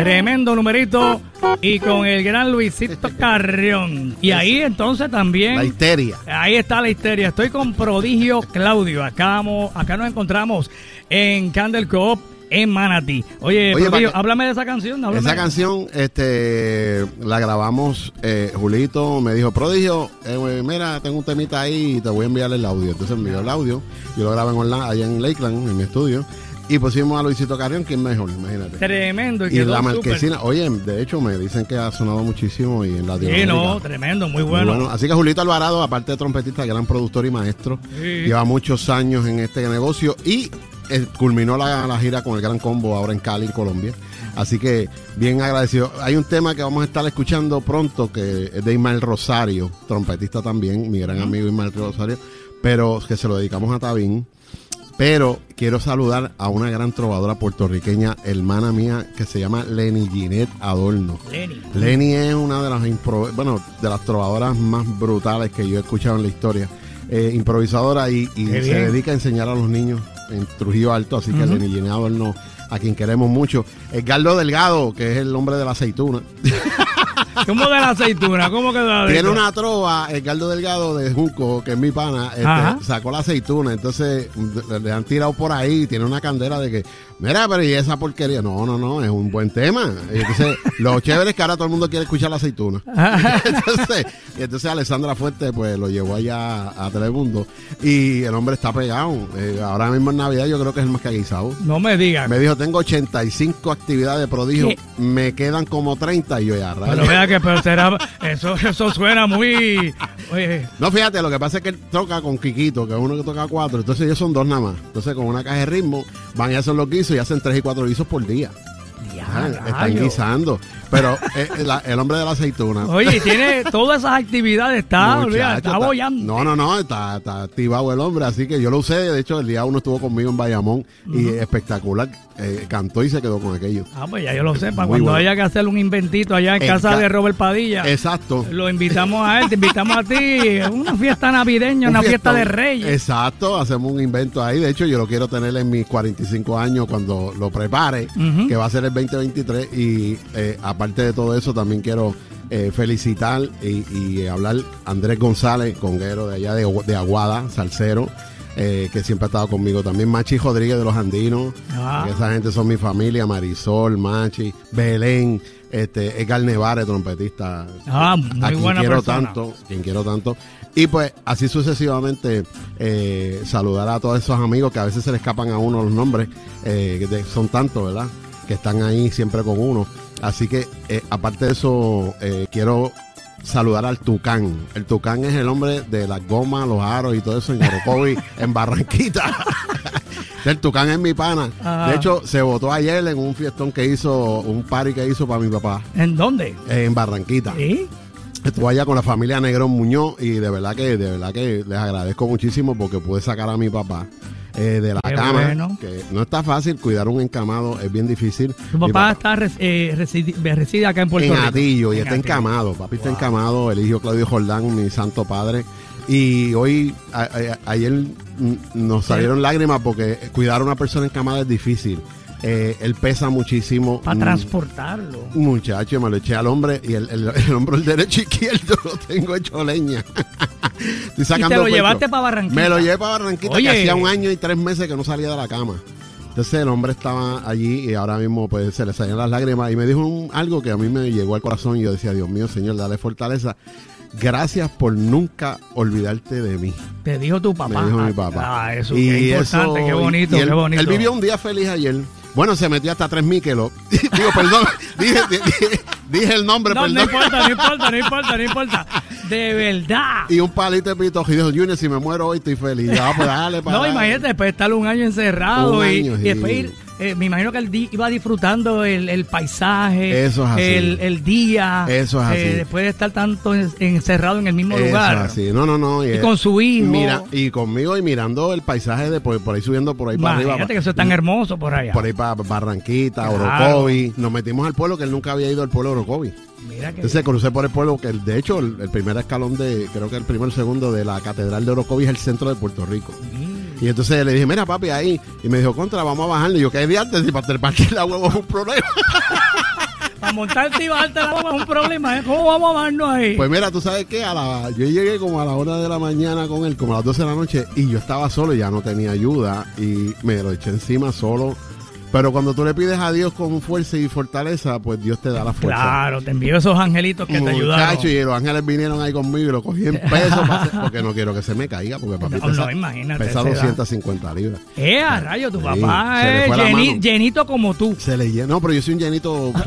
Tremendo numerito. Y con el gran Luisito Carrión. Y ahí entonces también. La histeria. Ahí está la histeria. Estoy con Prodigio Claudio. Acá, vamos- acá nos encontramos en Candle Coop en Manatí. Oye, Oye, Prodigio, háblame de esa canción. háblame. Esa canción, este, la grabamos, eh, Julito me dijo, Prodigio, eh, mira, tengo un temita ahí y te voy a enviar el audio. Entonces envió el audio, yo lo grabé en online, allá en Lakeland, en mi estudio, y pusimos a Luisito Carrión, que es mejor, imagínate. Tremendo. Y, la marquesina, oye, de hecho me dicen que ha sonado muchísimo y en la Sí, no, tremendo, muy bueno. Así que Julito Alvarado, aparte de trompetista, gran productor y maestro, Sí. lleva muchos años en este negocio y eh, culminó la, la gira con el Gran Combo ahora en Cali, Colombia. Así que bien agradecido. Hay un tema que vamos a estar escuchando pronto que es de Ismael Rosario, trompetista también, mi gran amigo Ismael Rosario, pero que se lo dedicamos a Tabín. Pero quiero saludar a una gran trovadora puertorriqueña, hermana mía, que se llama Lenny Ginette Adorno. Lenny. Lenny es una de las impro- bueno, de las trovadoras más brutales que yo he escuchado en la historia. Eh, improvisadora y, se dedica a enseñar a los niños en Trujillo Alto, así que Lenny Ginette Adorno, a quien queremos mucho. Edgardo Delgado, que es el hombre de la aceituna. (laughs) ¿Cómo de la aceituna? ¿Cómo quedó? Tiene una trova, Edgardo Delgado de Junco, que es mi pana, este, sacó la aceituna, entonces le, han tirado por ahí, tiene una candela de que, mira, pero y esa porquería, no, no, no, es un buen tema. Entonces, (laughs) lo chévere es que ahora todo el mundo quiere escuchar la aceituna. (laughs) entonces, entonces Alessandra Fuerte, pues lo llevó allá a Telemundo y el hombre está pegado. Eh, ahora mismo en Navidad yo creo que es el más que ha guisado. No me digas. Me dijo, tengo 85 actividades de prodigio, ¿Qué? me quedan como 30 y yo ya, Pero vea que pero será, eso, eso suena muy... Oye, No, fíjate, lo que pasa es que él toca con Quiquito, que es uno que toca cuatro, entonces ellos son dos nada más. Entonces con una caja de ritmo van y hacen los guisos y hacen tres y cuatro guisos por día. Ah, están guisando. Pero eh, la- el hombre de la aceituna. Oye, tiene todas esas actividades, está, muchacho, olvida, está bollando. No, no, no, está, está activado el hombre, así que yo lo usé. De hecho, el día uno estuvo conmigo en Bayamón y espectacular. eh, cantó y se quedó con aquello. Ah, pues ya yo lo sé, para Muy cuando bueno. haya que hacer un inventito allá en En casa ca- de Robert Padilla, Exacto. lo invitamos a él, te invitamos a ti, una fiesta navideña, una Un fiesta de fiestón. reyes. Exacto, hacemos un invento ahí. De hecho, yo lo quiero tener en mis 45 años cuando lo prepare, Ujú. que va a ser el 2023. Y eh, aparte de todo eso, también quiero eh, felicitar y, y hablar Andrés González, conguero de allá de, de Aguada, salsero. eh, que siempre ha estado conmigo también Machi Rodríguez de los Andinos Ah. que esa gente son mi familia Marisol, Machi, Belén este, Edgar Nevares, trompetista Ah, muy a quien buena quiero persona. tanto, quien quiero tanto. Y pues así sucesivamente eh, saludar a todos esos amigos que a veces se le escapan a uno los nombres, eh, de- son tantos, ¿verdad? Que están ahí siempre con uno. Así que eh, aparte de eso, eh, quiero saludar al Tucán. El Tucán es el hombre de las gomas, los aros y todo eso en Orocovi, (laughs) en Barranquita. El Tucán es mi pana. Ajá. De hecho, se votó ayer en un fiestón que hizo, un party que hizo para mi papá ¿En dónde? en Barranquita. ¿Sí? Estuve allá con la familia Negrón Muñoz y de verdad que de verdad que les agradezco muchísimo porque pude sacar a mi papá eh, de la Qué cama. bueno. Que no está fácil, cuidar un encamado es bien difícil. Tu Mi papá está res- eh, residi- reside acá en Puerto en Rico. Atillo y En está Atillo. encamado. Papi está encamado, el hijo Claudio Jordán, mi santo padre. Y hoy, a- a- ayer mm, nos salieron lágrimas porque cuidar a una persona encamada es difícil. Eh, él pesa muchísimo. Para Mm, transportarlo. Muchacho, me lo eché al hombre y el, el, el hombro el derecho izquierdo (laughs) lo tengo hecho leña. (laughs) Estoy sacando te lo pecho. llevaste pa' Barranquita? Me lo llevé para Barranquita, Oye. que hacía un año y tres meses que no salía de la cama. Entonces el hombre estaba allí y ahora mismo pues se le salían las lágrimas y me dijo un- algo que a mí me llegó al corazón y yo decía, Dios mío, Señor, dale fortaleza. Gracias por nunca olvidarte de mí. Te dijo tu papá. Me dijo mi papá. Ah, eso qué importante, eso- qué bonito, y él, qué bonito. Él vivió un día feliz ayer. Bueno, se metió hasta tres Michelos. (laughs) Digo, perdón, (laughs) dije, dije, dije el nombre, No, no perdón. importa, no (laughs) importa, no importa, no importa. De verdad. Y un palito de pito. Y dijo, Junior, si me muero hoy estoy feliz. Ya, pues dale, para No, imagínate, después de estar un año encerrado Un y, año, y sí. después ir, eh, me imagino que él iba disfrutando el, el paisaje, Eso es así. El, el día, Eso es así. eh, después de estar tanto en- encerrado en el mismo Eso, lugar. así. No, no, no. Y eh, con su hijo. Mira, y conmigo y mirando el paisaje de por, por ahí subiendo por ahí para arriba. Imagínate que eso es tan hermoso por allá. Por ahí para Barranquita, Claro. Orocovi. Nos metimos al pueblo que él nunca había ido al pueblo de Orocovi. Mira que Entonces crucé por el pueblo que el- de hecho el, el primer escalón de, creo que el primer segundo de la catedral de Orocovi es el centro de Puerto Rico. Y entonces le dije, mira papi, ahí. Y me dijo, contra, vamos a bajarle. Y yo, ¿qué de antes? Y para treparte la huevo es un problema. (laughs) para montarte y bajarte la bomba es un problema, ¿eh? ¿Cómo vamos a bajarnos ahí? Pues mira, tú sabes qué, a la, yo llegué como a la hora de la mañana con él, como a las 12 de la noche, y yo estaba solo, ya no tenía ayuda, y me lo eché encima solo. Pero cuando tú le pides a Dios con fuerza y fortaleza, pues Dios te da la fuerza. claro, te envío esos angelitos que te ayudaron. Muchacho, y los ángeles vinieron ahí conmigo y lo cogí en peso porque no quiero que se me caiga, porque papi No, pesa, no, pesa esa edad. 250 libras. Eh, a rayo, tu Sí, papá es llenito como tú. Se le llena. No, pero yo soy un llenito. (laughs)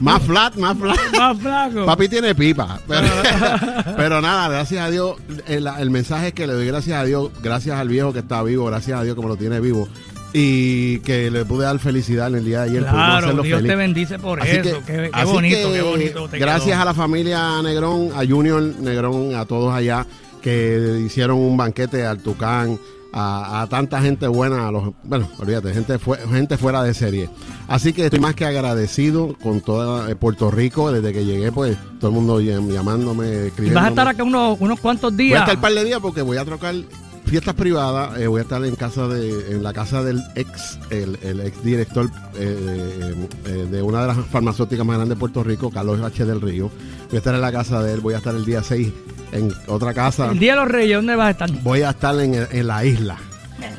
más flat, más flat. Más flaco. Papi tiene pipa. Pero, (laughs) pero nada, gracias a Dios. El, el mensaje es que le doy gracias a Dios, gracias al viejo que está vivo, gracias a Dios que me lo tiene vivo. Y que le pude dar felicidad en el día de ayer. Claro, Dios feliz. te bendice por Así eso. que- qué bonito, que qué bonito. gracias quedó. a la familia Negrón, a Junior Negrón, a todos allá que hicieron un banquete al Tucán, a, a tanta gente buena, a los, bueno, olvídate, gente, fue, gente fuera de serie. Así que estoy más que agradecido con toda eh, Puerto Rico, desde que llegué, pues todo el mundo llam- llamándome, escribiendo. vas a estar acá unos, unos cuantos Voy a días. estar un par de días porque voy a trocar fiestas privadas. eh, voy a estar en casa de, en la casa del ex, el, el ex director eh, eh, de una de las farmacéuticas más grandes de Puerto Rico, Carlos H. del Río. Voy a estar en la casa de él. Voy a estar el día 6 en otra casa. El Día de los Reyes, ¿dónde vas a estar? Voy a estar en, en la isla.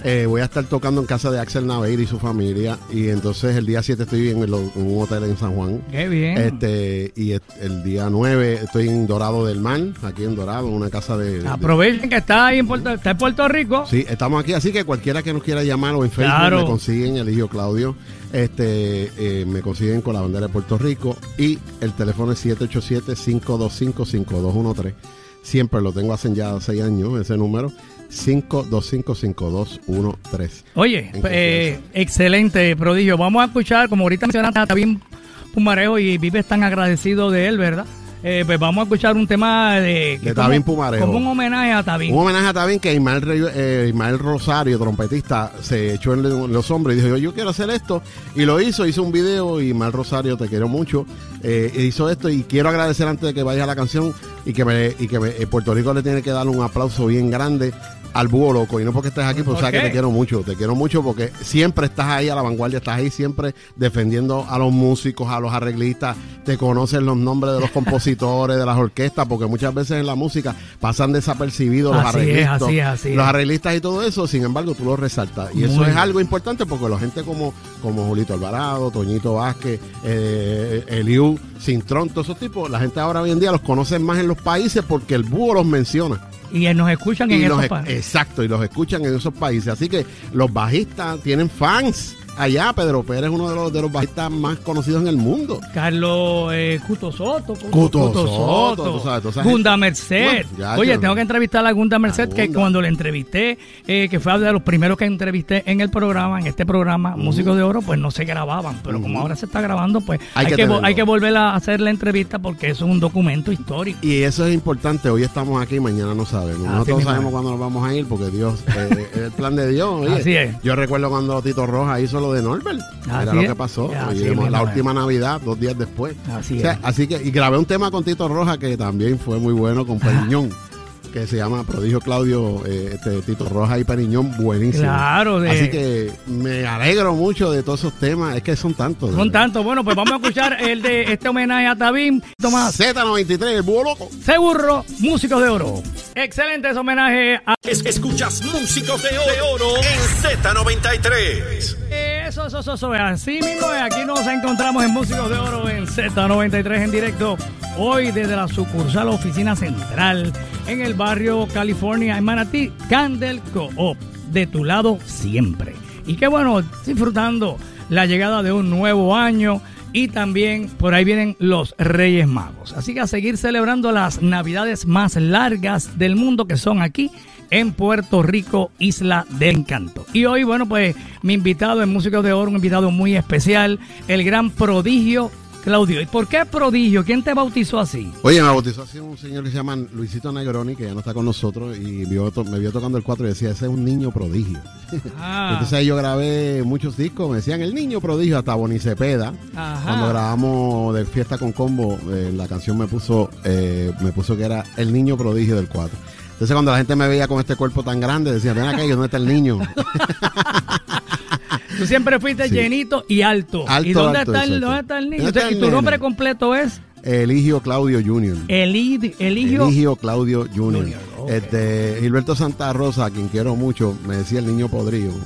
Eh, voy a estar tocando en casa de Axel Naveir y su familia. Y entonces el día 7 estoy en, el- en un hotel en San Juan. Qué bien. Este, y el día 9 estoy en Dorado del Mar, aquí en Dorado, en una casa de, de- Aprovechen que está ahí en Puerto, está en Puerto Rico. Sí, estamos aquí, así que cualquiera que nos quiera llamar o en Facebook Claro. me consiguen el hijo Claudio, este, eh, me consiguen con la bandera de Puerto Rico y el teléfono es 787-525-5213. Siempre lo tengo hace ya seis años, ese número, 525-5213. Oye, eh, excelente, prodigio. Vamos a escuchar, como ahorita mencionaste, está bien Pumarejo y vives tan agradecido de él, ¿verdad? Eh, pues vamos a escuchar un tema de... como- Tabín Pumarejo. Como un homenaje a Tabín. Un homenaje a Tabín que Ismael, eh, Ismael Rosario, trompetista, se echó en los hombros y dijo, yo, yo quiero hacer esto. Y lo hizo, hizo un video y Ismael Rosario, te quiero mucho, eh, hizo esto y quiero agradecer antes de que vaya a la canción y que, me, y que me- Puerto Rico le tiene que dar un aplauso bien grande al búho loco. Y no porque estés aquí, pues ¿Por sabes que te quiero mucho. Te quiero mucho porque siempre estás ahí a la vanguardia, estás ahí siempre defendiendo a los músicos, a los arreglistas. Te conocen los nombres de los (laughs) compositores, de las orquestas, porque muchas veces en la música pasan desapercibidos los Así es, arreglistas. así es, así es. los arreglistas y todo eso, sin embargo, tú lo resaltas. Y eso es algo importante porque la gente como, como Julito Alvarado, Toñito Vázquez, eh, Eliu, Cintrón, todos esos tipos, la gente ahora hoy en día los conoce más en los países porque el búho los menciona. Y nos escuchan en Y los estos e- países. exacto, y los escuchan en esos países. Así que los bajistas tienen fans allá, Pedro Pérez es uno de los, de los bajistas más conocidos en el mundo. Carlos eh, Cuto Soto. Cuto, Cuto Cuto Soto, Soto, tú sabes, Gunda. Merced. Bueno, ya, Oye, yo- tengo que entrevistar a Gunda Merced, que Gunda. cuando le entrevisté, eh, que fue de los primeros que entrevisté en el programa, en este programa, Músicos de Oro, pues no se grababan. Pero como ahora se está grabando, pues hay, Hay que tenerlo. hay que volver a hacer la entrevista porque eso es un documento histórico. Y eso es importante, hoy estamos aquí, mañana no sabemos. Así Nosotros sabemos cuándo nos vamos a ir porque Dios, eh, es el plan de Dios. oye. Así es. Yo recuerdo cuando Tito Roja hizo lo de Norbert. Así Era lo que pasó. Así la última Navidad, dos días después. Así O sea, es. así que, y grabé un tema con Tito Roja que también fue muy bueno con Periñón. Que se llama Prodigio Claudio, eh, este, Tito Roja y Periñón, buenísimo. Claro, de- Así que me alegro mucho de todos esos temas, es que son tantos. Son tantos. Bueno, pues vamos a escuchar (laughs) el de este homenaje a Tabim. Tomás Z93, el búho loco. Seguro, Músicos de Oro. Excelente ese homenaje a Es- escuchas Músicos de Oro en Z93. Eso, eso, eso, eso, así mismo. Aquí nos encontramos en Músicos de Oro en Z93 en directo. Hoy desde la sucursal Oficina Central en el barrio California, en Manatí, Candle Co-op. De tu lado siempre. Y qué bueno, disfrutando la llegada de un nuevo año. Y también por ahí vienen los Reyes Magos. Así que a seguir celebrando las navidades más largas del mundo que son aquí en Puerto Rico, Isla del Encanto. Y hoy, bueno, pues mi invitado en Músicos de Oro, un invitado muy especial, el gran prodigio Claudio. ¿Y por qué prodigio? ¿Quién te bautizó así? Oye, me bautizó así un señor que se llama Luisito Negroni, que ya no está con nosotros, y vio me vio tocando el 4 y decía, ese es un niño prodigio. Ah, (laughs) Entonces ahí yo grabé muchos discos, me decían el niño prodigio, hasta Boni Cepeda. Ajá. Cuando grabamos de Fiesta con Combo, eh, la canción me puso, eh, me puso que era el niño prodigio del 4. Entonces cuando la gente me veía con este cuerpo tan grande, decía, ven acá, ¿y ¿dónde está el niño? (laughs) tú siempre fuiste Sí. llenito y alto. Alto, ¿Y dónde, alto, está, el, dónde está el niño? ¿Dónde está ¿Y tu nombre completo es? Eligio Claudio Jr. Elid, Eligio. Eligio Claudio Jr. Junior. Este, Gilberto Santa Rosa, a quien quiero mucho, me decía el niño podrido. (laughs)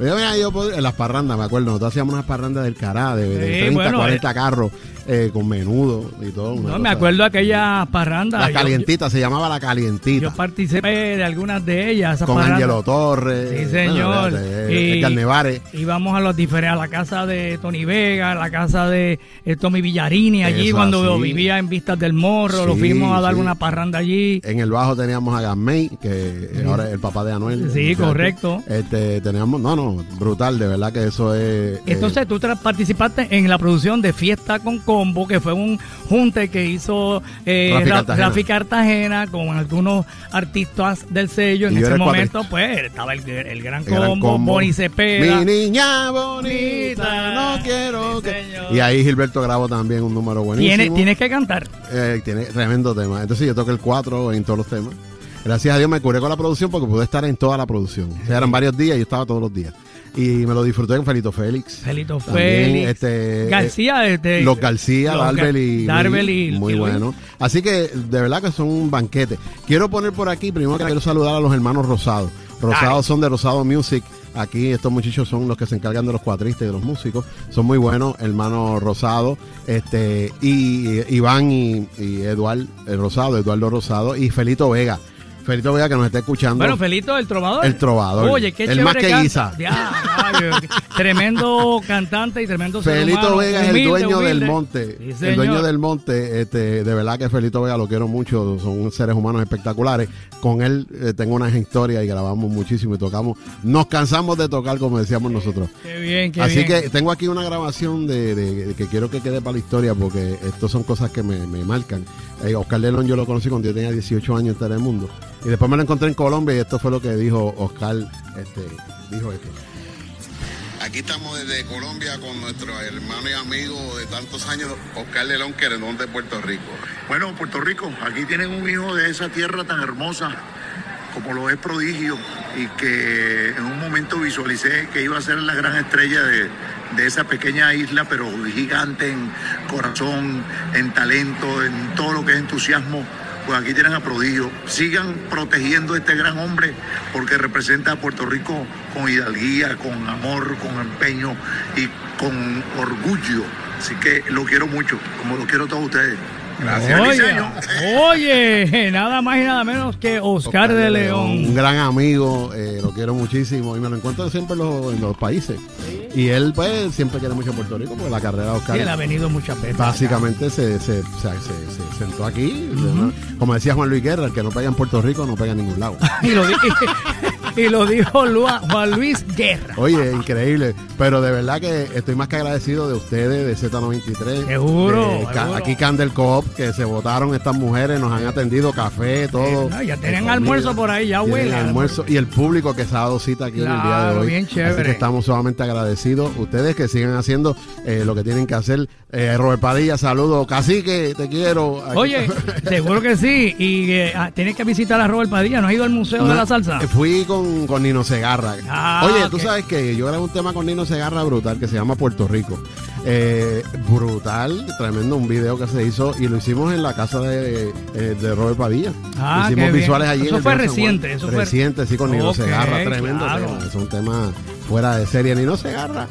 Oye, mira, yo en las parrandas, me acuerdo, nosotros hacíamos unas parrandas del cará, de, de Sí, 30, bueno, 40 carros, eh, con menudo y todo. No, me acuerdo aquella parranda. La Yo- calientita, se llamaba la calientita. yo participé de algunas de ellas. esas con parrandas. Angelo Torres. Sí, bueno, señor. de- Y- Edgar Nevares. Íbamos a los diferentes, a la casa de Tony Vega, a la casa de eh, Tommy Villarini, allí Eso cuando así. vivía en Vistas del Morro, lo Sí, fuimos a dar sí. una parranda allí. En el bajo teníamos a Gamay, que ahora es el papá de Anuel. Sí, correcto. Este, teníamos, no, no, brutal, de verdad que eso es. eh, Entonces tú tra- participaste en la producción de Fiesta con Combo, que fue un junte que hizo eh, Rafi Ra- Cartagena. Rafi Cartagena con algunos artistas del sello. En Y ese momento, cuatrista. pues, estaba el, el gran el gran combo, combo. Bonnie Cepeda. Mi niña bonita, no quiero Sí, que. señor. Y ahí Gilberto grabó también un número buenísimo. Tiene- tienes que cantar. Eh, tiene tremendo tema. Entonces yo toqué el 4 en todos los temas. Gracias a Dios me curé con la producción porque pude estar en toda la producción. O sea, eran varios días y yo estaba todos los días. Y me lo disfruté con Felito Félix. Felito También, Félix. este, García, este, Los García, los Darbel y, Darvel y- muy y bueno. Así que de verdad que son un banquete. Quiero poner por aquí, primero que quiero saludar a los hermanos Rosado. Rosados son de Rosado Music. Aquí estos muchachos son los que se encargan de los cuatristas y de los músicos. Son muy buenos, hermano Rosado, este, y, y- Iván y, y Eduard eh, Rosado, Eduardo Rosado y Felito Vega. Felito Vega que nos está escuchando. Bueno, Felito, el trovador. El trovador. Oye, qué El chévere más que canta. guisa. Ya, rayo, tremendo cantante y tremendo ser Felito humano, Vega es el dueño humilde. del monte. Sí, el dueño del monte, este, de verdad que Felito Vega lo quiero mucho, son seres humanos espectaculares. Con él eh, tengo unas historias y grabamos muchísimo y tocamos. Nos cansamos de tocar como decíamos nosotros. Qué bien, qué Así bien. que tengo aquí una grabación de, de- de que quiero que quede para la historia porque esto son cosas que me, me marcan. Eh, Oscar León yo lo conocí cuando yo tenía 18 años en Telemundo. Y después me lo encontré en Colombia y esto fue lo que dijo Oscar, este, dijo esto. Aquí estamos desde Colombia con nuestro hermano y amigo de tantos años, Oscar Querendón de Puerto Rico. Bueno, Puerto Rico, aquí tienen un hijo de esa tierra tan hermosa como lo es Prodigio y que en un momento visualicé que iba a ser la gran estrella de, de esa pequeña isla, pero gigante en corazón, en talento, en todo lo que es entusiasmo. Pues aquí tienen a Prodigio. Sigan protegiendo a este gran hombre porque representa a Puerto Rico con hidalguía, con amor, con empeño y con orgullo. Así que lo quiero mucho, como lo quiero todos ustedes. Gracias, Oye, Liceño. oye, nada más y nada menos que Oscar, de León. Un gran amigo, eh, lo quiero muchísimo y me lo encuentro siempre en los, en los países. Y él, pues, siempre quiere mucho Puerto Rico porque la carrera de Oscar Sí, él ha venido muchas veces. básicamente se, se, se, se- se sentó aquí. Como decía Juan Luis Guerra, el que no pega en Puerto Rico no pega en ningún lado. (laughs) Y lo, di- (laughs) y lo dijo Lua- Juan Luis Guerra. Oye, increíble. Pero de verdad que estoy más que agradecido de ustedes, de Z93. Seguro, de seguro. Aquí Candel Coop, que se votaron estas mujeres, nos han atendido café, todo. Eh, no, ya tienen almuerzo por ahí, ya huele. almuerzo y el público que se ha dado cita aquí en el día de Claro, hoy. bien Así chévere. que estamos sumamente agradecidos. Ustedes que sigan haciendo eh, lo que tienen que hacer. Eh, Robert Padilla, saludos. Cacique, te quiero. Aquí- Oye, seguro que sí. Y eh, ah, tienes que visitar a Robert Padilla. ¿No has ido al Museo de la Salsa? Fui con, con Nino Segarra. Ah, Oye, tú ok. sabes que yo grabé un tema con Nino Segarra brutal que se llama Puerto Rico. Eh, brutal, tremendo, un video que se hizo y lo hicimos en la casa de, eh, de Robert Padilla. Ah, hicimos bien. visuales allí. Eso en el fue reciente, eso fue- Reciente, sí, con Nino Ok, Segarra, tremendo claro. tema. Es un tema fuera de serie. Nino Segarra.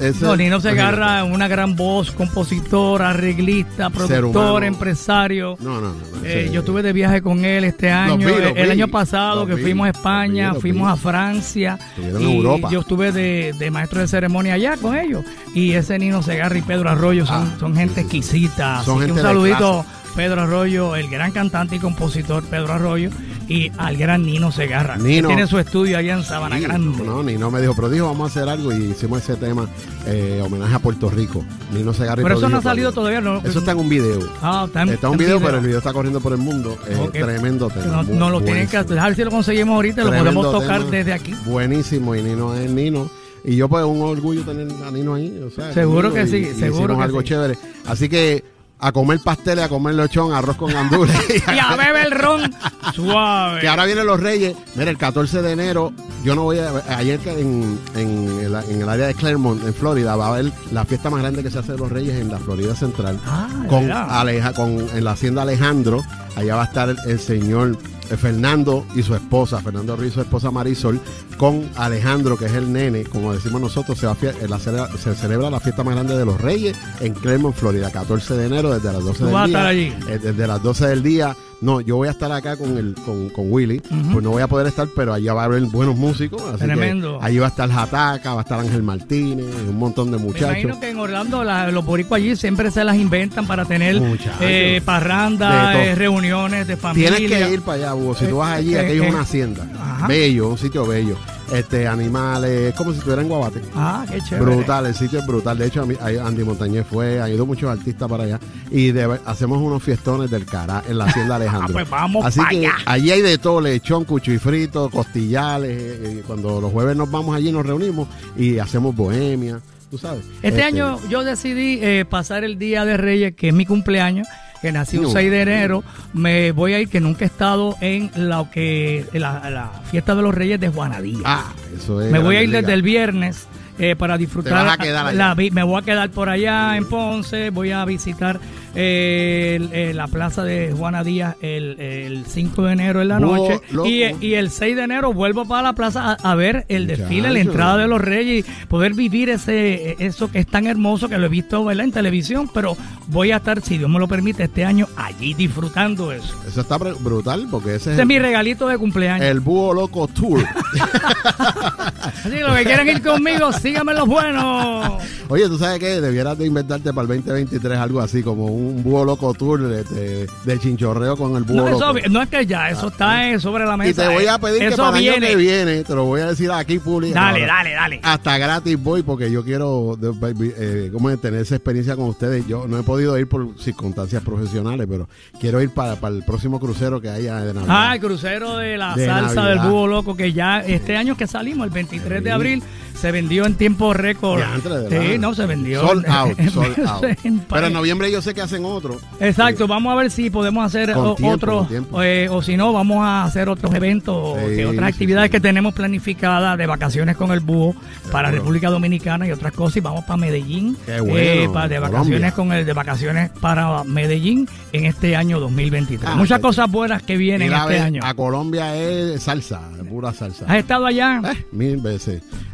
Ese- No, Nino imagínate. Segarra, una gran voz, compositor, arreglista, productor, empresario. No, no, no. Eh, yo estuve de viaje con él este año, vi, los el, vi, año pasado que vi, fuimos a España, fuimos a Francia Estuvieron y en Europa. yo estuve de, de maestro de ceremonia allá con ellos y ese Nino Segarra y Pedro Arroyo son, Ah, son gente sí, sí. exquisita, Son así que gente un de saludito Pedro Arroyo, el gran cantante y compositor Pedro Arroyo y al gran Nino Segarra, que Nino. tiene su estudio allá en Sabana Grande. No, Nino me dijo, pero dijo, vamos a hacer algo y hicimos ese tema, eh, homenaje a Puerto Rico. Nino Segarra y Pero eso no ha salido todavía, ¿no? Eso está en un video. Ah, está en- Está un video, video. pero el video está corriendo por el mundo. Eh, Ok. Tremendo tema. No, lo tienen que buenísimo. a ver si lo conseguimos ahorita, lo Tremendo podemos tocar tema. desde aquí. Buenísimo, y Nino es Nino. Y yo, pues, un orgullo tener a Nino ahí. o sea, Seguro Nino, que y- sí, y seguro hicimos que algo sí. chévere. Así que a comer pasteles, a comer lechón, arroz con gandules. (laughs) Y a beber el ron (laughs) suave. Que ahora vienen los Reyes. Mira, el 14 de enero, yo no voy a. Ayer en, en el, en el área de Claremont, en Florida, va a haber la fiesta más grande que se hace de los Reyes en la Florida Central. Ah, con. Aleja, con en la hacienda Alejandro. Allá va a estar el, el señor Fernando y su esposa, Fernando Ruiz y su esposa Marisol, con Alejandro, que es el nene, como decimos nosotros, se, va eh, la celebra- se celebra la fiesta más grande de los Reyes en Claremont, Florida, 14 de enero, desde las 12 Tú del día. estar allí. Eh, desde las 12 del día. No, yo voy a estar acá con el con, con Willy, pues no voy a poder estar, pero allá va a haber buenos músicos. Así Tremendo. Que allí va a estar Jataca, va a estar Ángel Martínez, un montón de Me muchachos. imagino que en Orlando la- los boricuas allí siempre se las inventan para tener eh, parrandas, eh, reuniones de familia. Tienes que ir para allá, Hugo. Si tú vas allí, Eh, aquello eh, es una hacienda. Ajá. Bello, un sitio bello. Este, animales, es como si estuviera en Guabate. Ah, qué chévere. Brutal, el sitio es brutal. De hecho, Andy Montañez fue, ha ido muchos artistas para allá. Y de hacemos unos fiestones del cara en la hacienda (laughs) Alejandro. Ah, pues vamos Así que allá. allí hay de todo, lechón, cuchifrito, costillales. eh, eh, cuando los jueves nos vamos allí, nos reunimos y hacemos bohemia, tú sabes. Este año yo decidí eh, pasar el Día de Reyes, que es mi cumpleaños, que nació un No. 6 de enero. Me voy a ir, que nunca he estado en lo que la, la fiesta de los Reyes de Juanadía. Ah, eso es. me voy a ir desde el viernes eh, para disfrutar. Te vas a quedar allá. la vi- me voy a quedar por allá en Ponce. Voy a visitar eh, el- eh, la plaza de Juana Díaz el, el 5 de enero en la noche. loco. Y, y el 6 de enero vuelvo para la plaza a, a ver el desfile, la entrada de los Reyes poder vivir ese eso que es tan hermoso que lo he visto ¿verdad? en televisión. Pero voy a estar, si Dios me lo permite, este año allí disfrutando eso. Eso está br- brutal porque ese es Ese es el, mi regalito de cumpleaños. el Búho Loco Tour. (laughs) Así que los que quieren ir conmigo, síganme los buenos. Oye, ¿tú sabes qué? Debieras de inventarte para el 2023 algo así, como un Búho Loco Tour de, de- de chinchorreo con el Búho No, eso Loco. vi- no es que ya, eso está eh, sobre la mesa. y te voy a pedir que eso para el año viene. que viene, te lo voy a decir aquí públicamente. Dale, dale, dale. Hasta gratis voy porque yo quiero eh, tener esa experiencia con ustedes. Yo no he podido ir por circunstancias profesionales, pero quiero ir para, para el próximo crucero que haya de Navidad. Ah, el crucero de la De salsa Navidad. del búho loco que ya este año que salimos, el 23 de Sí. abril, se vendió en tiempo récord. De Sí, no, se vendió. Sold out, (laughs) out. (laughs) Pero en noviembre yo sé que hacen otro. Exacto, vamos a ver si podemos hacer Con o- tiempo, otros, con tiempo. eh, o si no, vamos a hacer otros eventos, Sí, otras actividades que tenemos planificadas de vacaciones con el búho para. República Dominicana y otras cosas. Y vamos para Medellín, Qué bueno, pa- de Colombia. vacaciones con el de vacaciones para Medellín en este año 2023. Ah, Muchas cosas buenas que vienen este año. A Colombia es salsa. pura salsa. ¿Has estado allá? Eh, mil veces.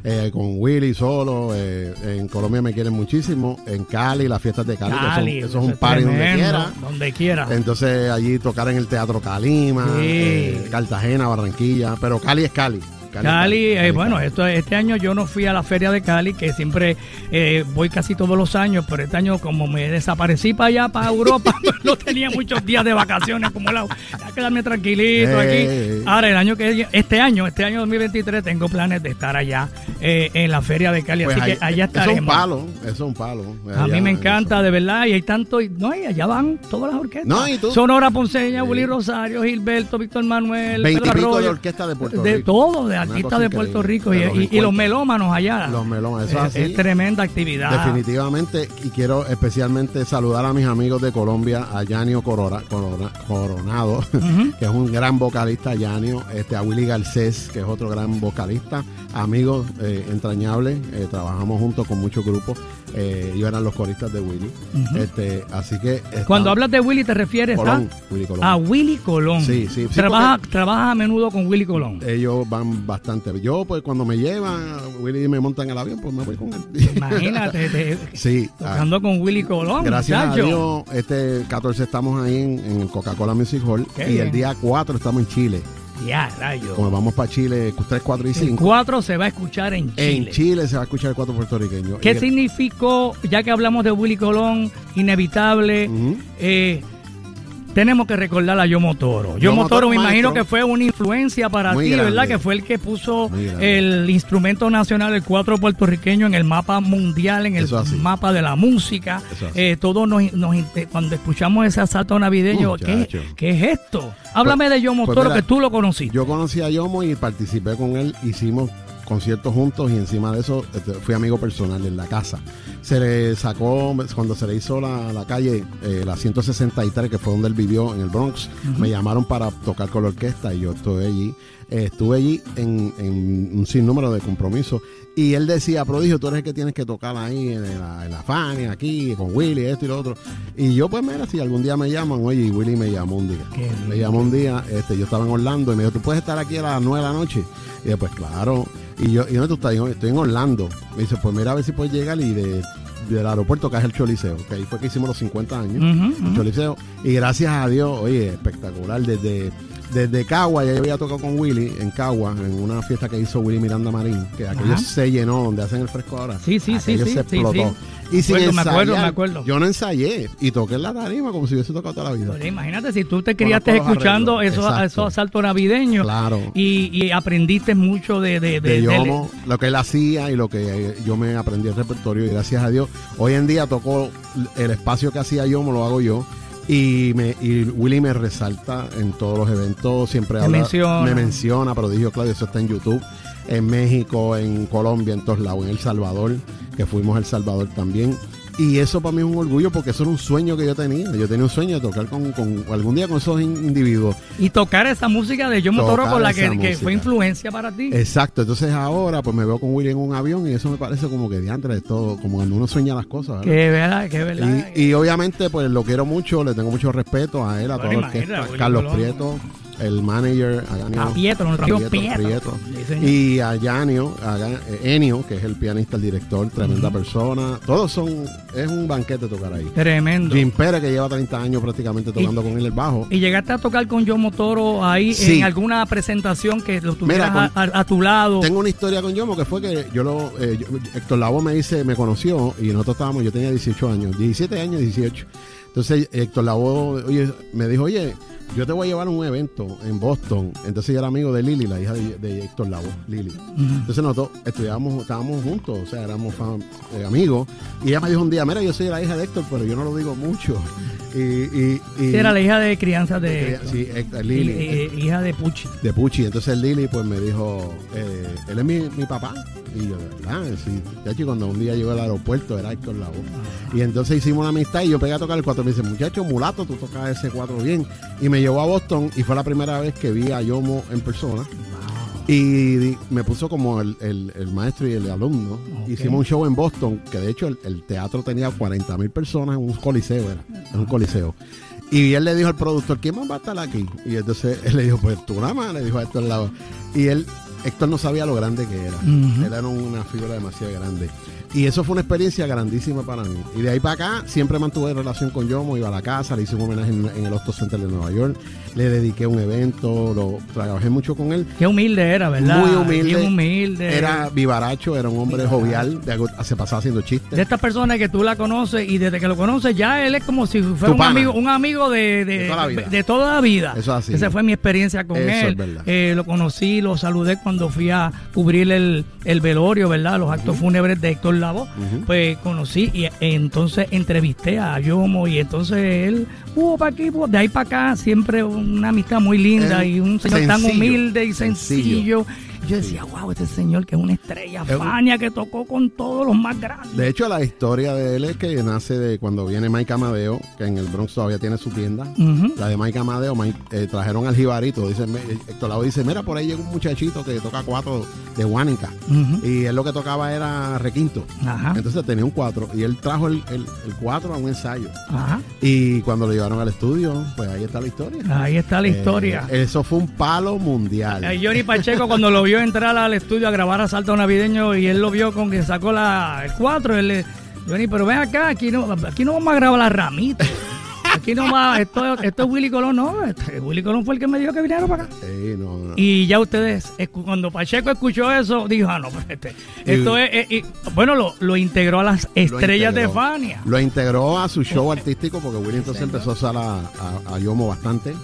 Eh, con Willy solo. eh, en Colombia me quieren muchísimo. En Cali, las fiestas de Cali. que son- eso es un party donde quiera. Donde quiera. Entonces allí tocar en el Teatro Calima, Sí. eh, Cartagena, Barranquilla. Pero Cali es Cali. Cali, eh, Cali, bueno, esto, este año yo no fui a la feria de Cali, que siempre eh, voy casi todos los años, pero este año como me desaparecí para allá, para Europa, (laughs) pues no tenía muchos días de vacaciones acumulados. A quedarme tranquilito Eh. aquí. Ahora, el año que este año, este año 2023, tengo planes de estar allá eh, en la feria de Cali, Pues así ahí- que allá Eso es un estaremos. palo, eso es un palo. A mí me encanta, eso. de verdad, y hay tanto, y- no, y allá van todas las orquestas. No, y tú- Sonora Ponceña, Sí. Willy Rosario, Gilberto, Víctor Manuel, Veintipico Pedro de Arroyo, orquestas de Puerto de Rico. todo, de artistas de. Puerto Rico y, los y- melómanos allá. Los melómanos, eso es tremenda actividad. Definitivamente, y quiero especialmente saludar a mis amigos de Colombia, a Yanio Corona- Coronado, (laughs) que es un gran vocalista, Yanio, este, a Willy Garcés, que es otro gran vocalista, amigos eh, entrañables, eh, trabajamos juntos con muchos grupos, eh, ellos eran los coristas de Willy, este, así que... Cuando hablas de Willy, ¿te refieres Colón, a, Willy Colón. a Willy Colón? Sí, sí, sí, Trabaja, trabaja a menudo con Willy Colón. Ellos van bastante. Yo, pues, cuando me llevan, Willy me montan el avión, pues me voy con él. Imagínate, te- (laughs) Sí. ah, tocando con Willy Colón. Gracias muchacho. a Dios, este 14 estamos ahí en, Coca-Cola Music Hall Qué y bien. el día 4 estamos en Chile. Ya, rayo. Como vamos para Chile 3, 4 y El 5. 4 se va a escuchar en Chile. En Chile se va a escuchar el 4 puertorriqueño. ¿Qué Y- significó, ya que hablamos de Willy Colón, inevitable? Ujú. eh, tenemos que recordar a Yomo Toro. Yomo Yomo Toro me imagino maestro. que fue una influencia para Muy ti, grande. ¿verdad? Que fue el que puso el instrumento nacional, el cuatro puertorriqueño, en el mapa mundial, en el mapa de la música. Eh, todos nos, nos- cuando escuchamos ese asalto navideño, ¿qué, qué es esto? Háblame de Yomo pues Toro, mira, que tú lo conociste. Yo conocí a Yomo y participé con él, hicimos conciertos juntos y encima de eso este, fui amigo personal en la casa. Se le sacó, cuando se le hizo la, la calle, eh, la 163, que fue donde él vivió en el Bronx, me llamaron para tocar con la orquesta y yo estuve allí. Eh, estuve allí en, en un sinnúmero de compromisos y él decía, prodigio, tú eres el que tienes que tocar ahí en la, en la Fania, aquí, con Willy, esto y lo otro. Y yo, pues mira, si algún día me llaman, oye, y Willy me llamó un día. Qué Me llamó un día, este, yo estaba en Orlando y me dijo, ¿tú puedes estar aquí a las 9 de la noche? Y yo, pues claro. Y yo, ¿y dónde tú estás? Yo, estoy en Orlando. Me dice, pues mira a ver si puedes llegar y de, del aeropuerto que es el Choliseo, que ahí fue que hicimos los 50 años, Ujú, el. Choliseo. Y gracias a Dios, oye, espectacular. Desde, desde Cagua, ya yo había tocado con Willy en Cagua, en una fiesta que hizo Willy Miranda Marín, que aquello Ajá. se llenó, donde hacen el fresco ahora. Sí, sí, sí, Aquello sí, se sí, explotó. sí. Y sin Acuerdo, me acuerdo, me acuerdo. Yo no ensayé y toqué en la tarima como si hubiese tocado toda la vida. Pero imagínate si tú te criaste Conozco los escuchando arreglos, esos, exacto. esos asaltos navideños Claro. y, y aprendiste mucho de, de, de de- Yomo, lo que él hacía y lo que yo me aprendí el repertorio y gracias a Dios hoy en día toco el espacio que hacía Yomo lo hago yo y me y Willy me resalta en todos los eventos siempre habla- menciona. me menciona prodigio Claudio eso está en YouTube en México en Colombia en todos lados en El Salvador que fuimos a El Salvador también y eso para mí es un orgullo porque eso era un sueño que yo tenía yo tenía un sueño de tocar con, con algún día con esos in- individuos y tocar esa música de Yomo Toro Tocar con la que, fue influencia para ti. Exacto, entonces ahora pues me veo con Willy en un avión y eso me parece como que diantre, todo, como cuando uno sueña las cosas. Que verdad, que verdad. Y, y obviamente pues lo quiero mucho, le tengo mucho respeto a él, a Bueno, toda la orquesta, Carlos. Prieto, el manager, a Ganio- A Pietro, Pietro. Sí, y a Yanio, a eh, Enio, que es el pianista, el director, tremenda persona. Todos son, es un banquete tocar ahí. Tremendo. Jim Pérez, que lleva 30 años prácticamente tocando con él el bajo. ¿Y llegaste a tocar con Yomo Toro ahí Sí. en alguna presentación que lo tuvieras Mira, a, a- a tu lado? Tengo una historia con Yomo que fue que yo lo. eh, yo- Héctor Lavoe me dice, me conoció y nosotros estábamos, yo tenía 18 años, 17 años, 18. Entonces Héctor Lavoe oye, me dijo, oye, yo te voy a llevar a un evento en Boston. Entonces yo era amigo de Lili, la hija de, de Héctor Lavoe, Lili. Entonces nosotros estudiábamos, estábamos juntos, o sea, éramos fam- eh, amigos. Y ella me dijo un día, mira, yo soy la hija de Héctor, pero yo no lo digo mucho. (laughs) Y, y, y- Sí, era la hija de crianza de... Sí, Héctor, Lili. hija de Puchi. de Puchi. Entonces Lili pues me dijo, eh, él es mi, mi papá. Y yo, de verdad, sí. De hecho, cuando un día llegó al aeropuerto era Héctor Lavoe. Y entonces hicimos una amistad y yo pegué a tocar el cuatro. Me dice, muchacho, mulato, tú tocas ese cuatro bien. Y me llevó a Boston y fue la primera vez que vi a Yomo en persona. Y me puso como el, el- el maestro y el alumno. Hicimos un show en Boston, que de hecho el, el teatro tenía 40 mil personas en un coliseo, era, en un coliseo. Y él le dijo al productor, ¿quién más va a estar aquí? Y entonces él le dijo, pues tú nada más, le dijo a Héctor Lavoe. Y él, Héctor no sabía lo grande que era. Él era una figura demasiado grande. Y eso fue una experiencia grandísima para mí. Y de ahí para acá siempre mantuve relación con Yomo, iba a la casa, le hice un homenaje en, en el Hosto Center de Nueva York, le dediqué un evento, lo trabajé mucho con él. Qué humilde era, ¿verdad? Muy humilde. Era vivaracho, era un hombre jovial, de algo- se pasaba haciendo chistes. de estas personas que tú la conoces y desde que lo conoces ya él es como si fuera un pana. amigo, un amigo de, de, De toda la vida. de toda la vida. Eso es así. Esa fue mi experiencia con Eso él. es verdad. Eh, lo conocí, lo saludé cuando fui a cubrir el, el velorio, ¿verdad? Los actos fúnebres de Héctor Pues conocí y entonces entrevisté a Yomo y entonces él, uh, para aquí, pues, de ahí para acá, siempre una amistad muy linda y un señor tan humilde y sencillo. sencillo. Yo decía, wow, este señor que es una estrella, Es un- Fania, que tocó con todos los más grandes. De hecho, la historia de él es que nace de cuando viene Mike Amadeo, que en el Bronx todavía tiene su tienda. La de Mike Amadeo, Mike, eh, trajeron al jibarito. Dice, Héctor Lavoe dice, mira, por ahí llega un muchachito que toca cuatro de Guánica. Ujú. Y él lo que tocaba era requinto. Ajá. Entonces tenía un cuatro. Y él trajo el, el, el cuatro a un ensayo. Ajá. Y cuando lo llevaron al estudio, pues ahí está la historia. Ahí está la Eh, historia. eso fue un palo mundial. Johnny Pacheco cuando lo vio entrar al estudio a grabar Asalto Navideño y él lo vio con que sacó la, el 4, él le, Johnny, pero ven acá, aquí no, aquí no vamos a grabar la ramita. Aquí no va, esto, esto es Willy Colón, no, este, Willy Colón fue el que me dijo que viniera para acá. Sí, no, no. Y ya ustedes, cuando Pacheco escuchó eso, dijo, ah, no, este, esto es, eh, y- bueno, lo, lo integró a las estrellas de. Fania. Lo integró a su show artístico porque Willy entonces empezó a usar a, a- a Yomo bastante.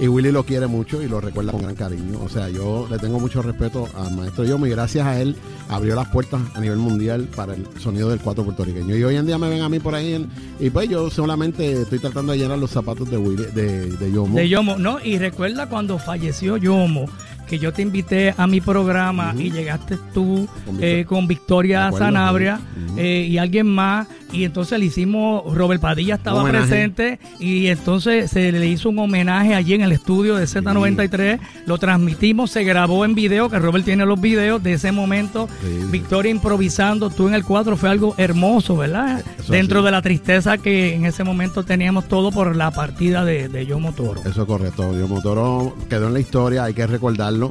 Y Willy lo quiere mucho y lo recuerda con gran cariño. O sea, yo le tengo mucho respeto al maestro Yomo y gracias a él abrió las puertas a nivel mundial para el sonido del cuatro puertorriqueño. Y hoy en día me ven a mí por ahí en- y pues yo solamente estoy tratando de llenar los zapatos de Willy, de, de Yomo. De Yomo, no, y recuerda cuando falleció Yomo, que yo te invité a mi programa y llegaste tú Con eh, con Victoria Sanabria eh, y alguien más, y entonces le hicimos, Robert Padilla estaba presente, y entonces se le hizo un homenaje allí en el estudio de Z93, lo transmitimos, se grabó en video, que Robert tiene los videos de ese momento, Sí, sí. Victoria improvisando, tú en el cuadro, fue algo hermoso, ¿verdad? Eso Dentro sí. de la tristeza que en ese momento teníamos todo por la partida de, de Yomo Toro. Eso es correcto. Yomo Toro quedó en la historia, hay que recordarlo.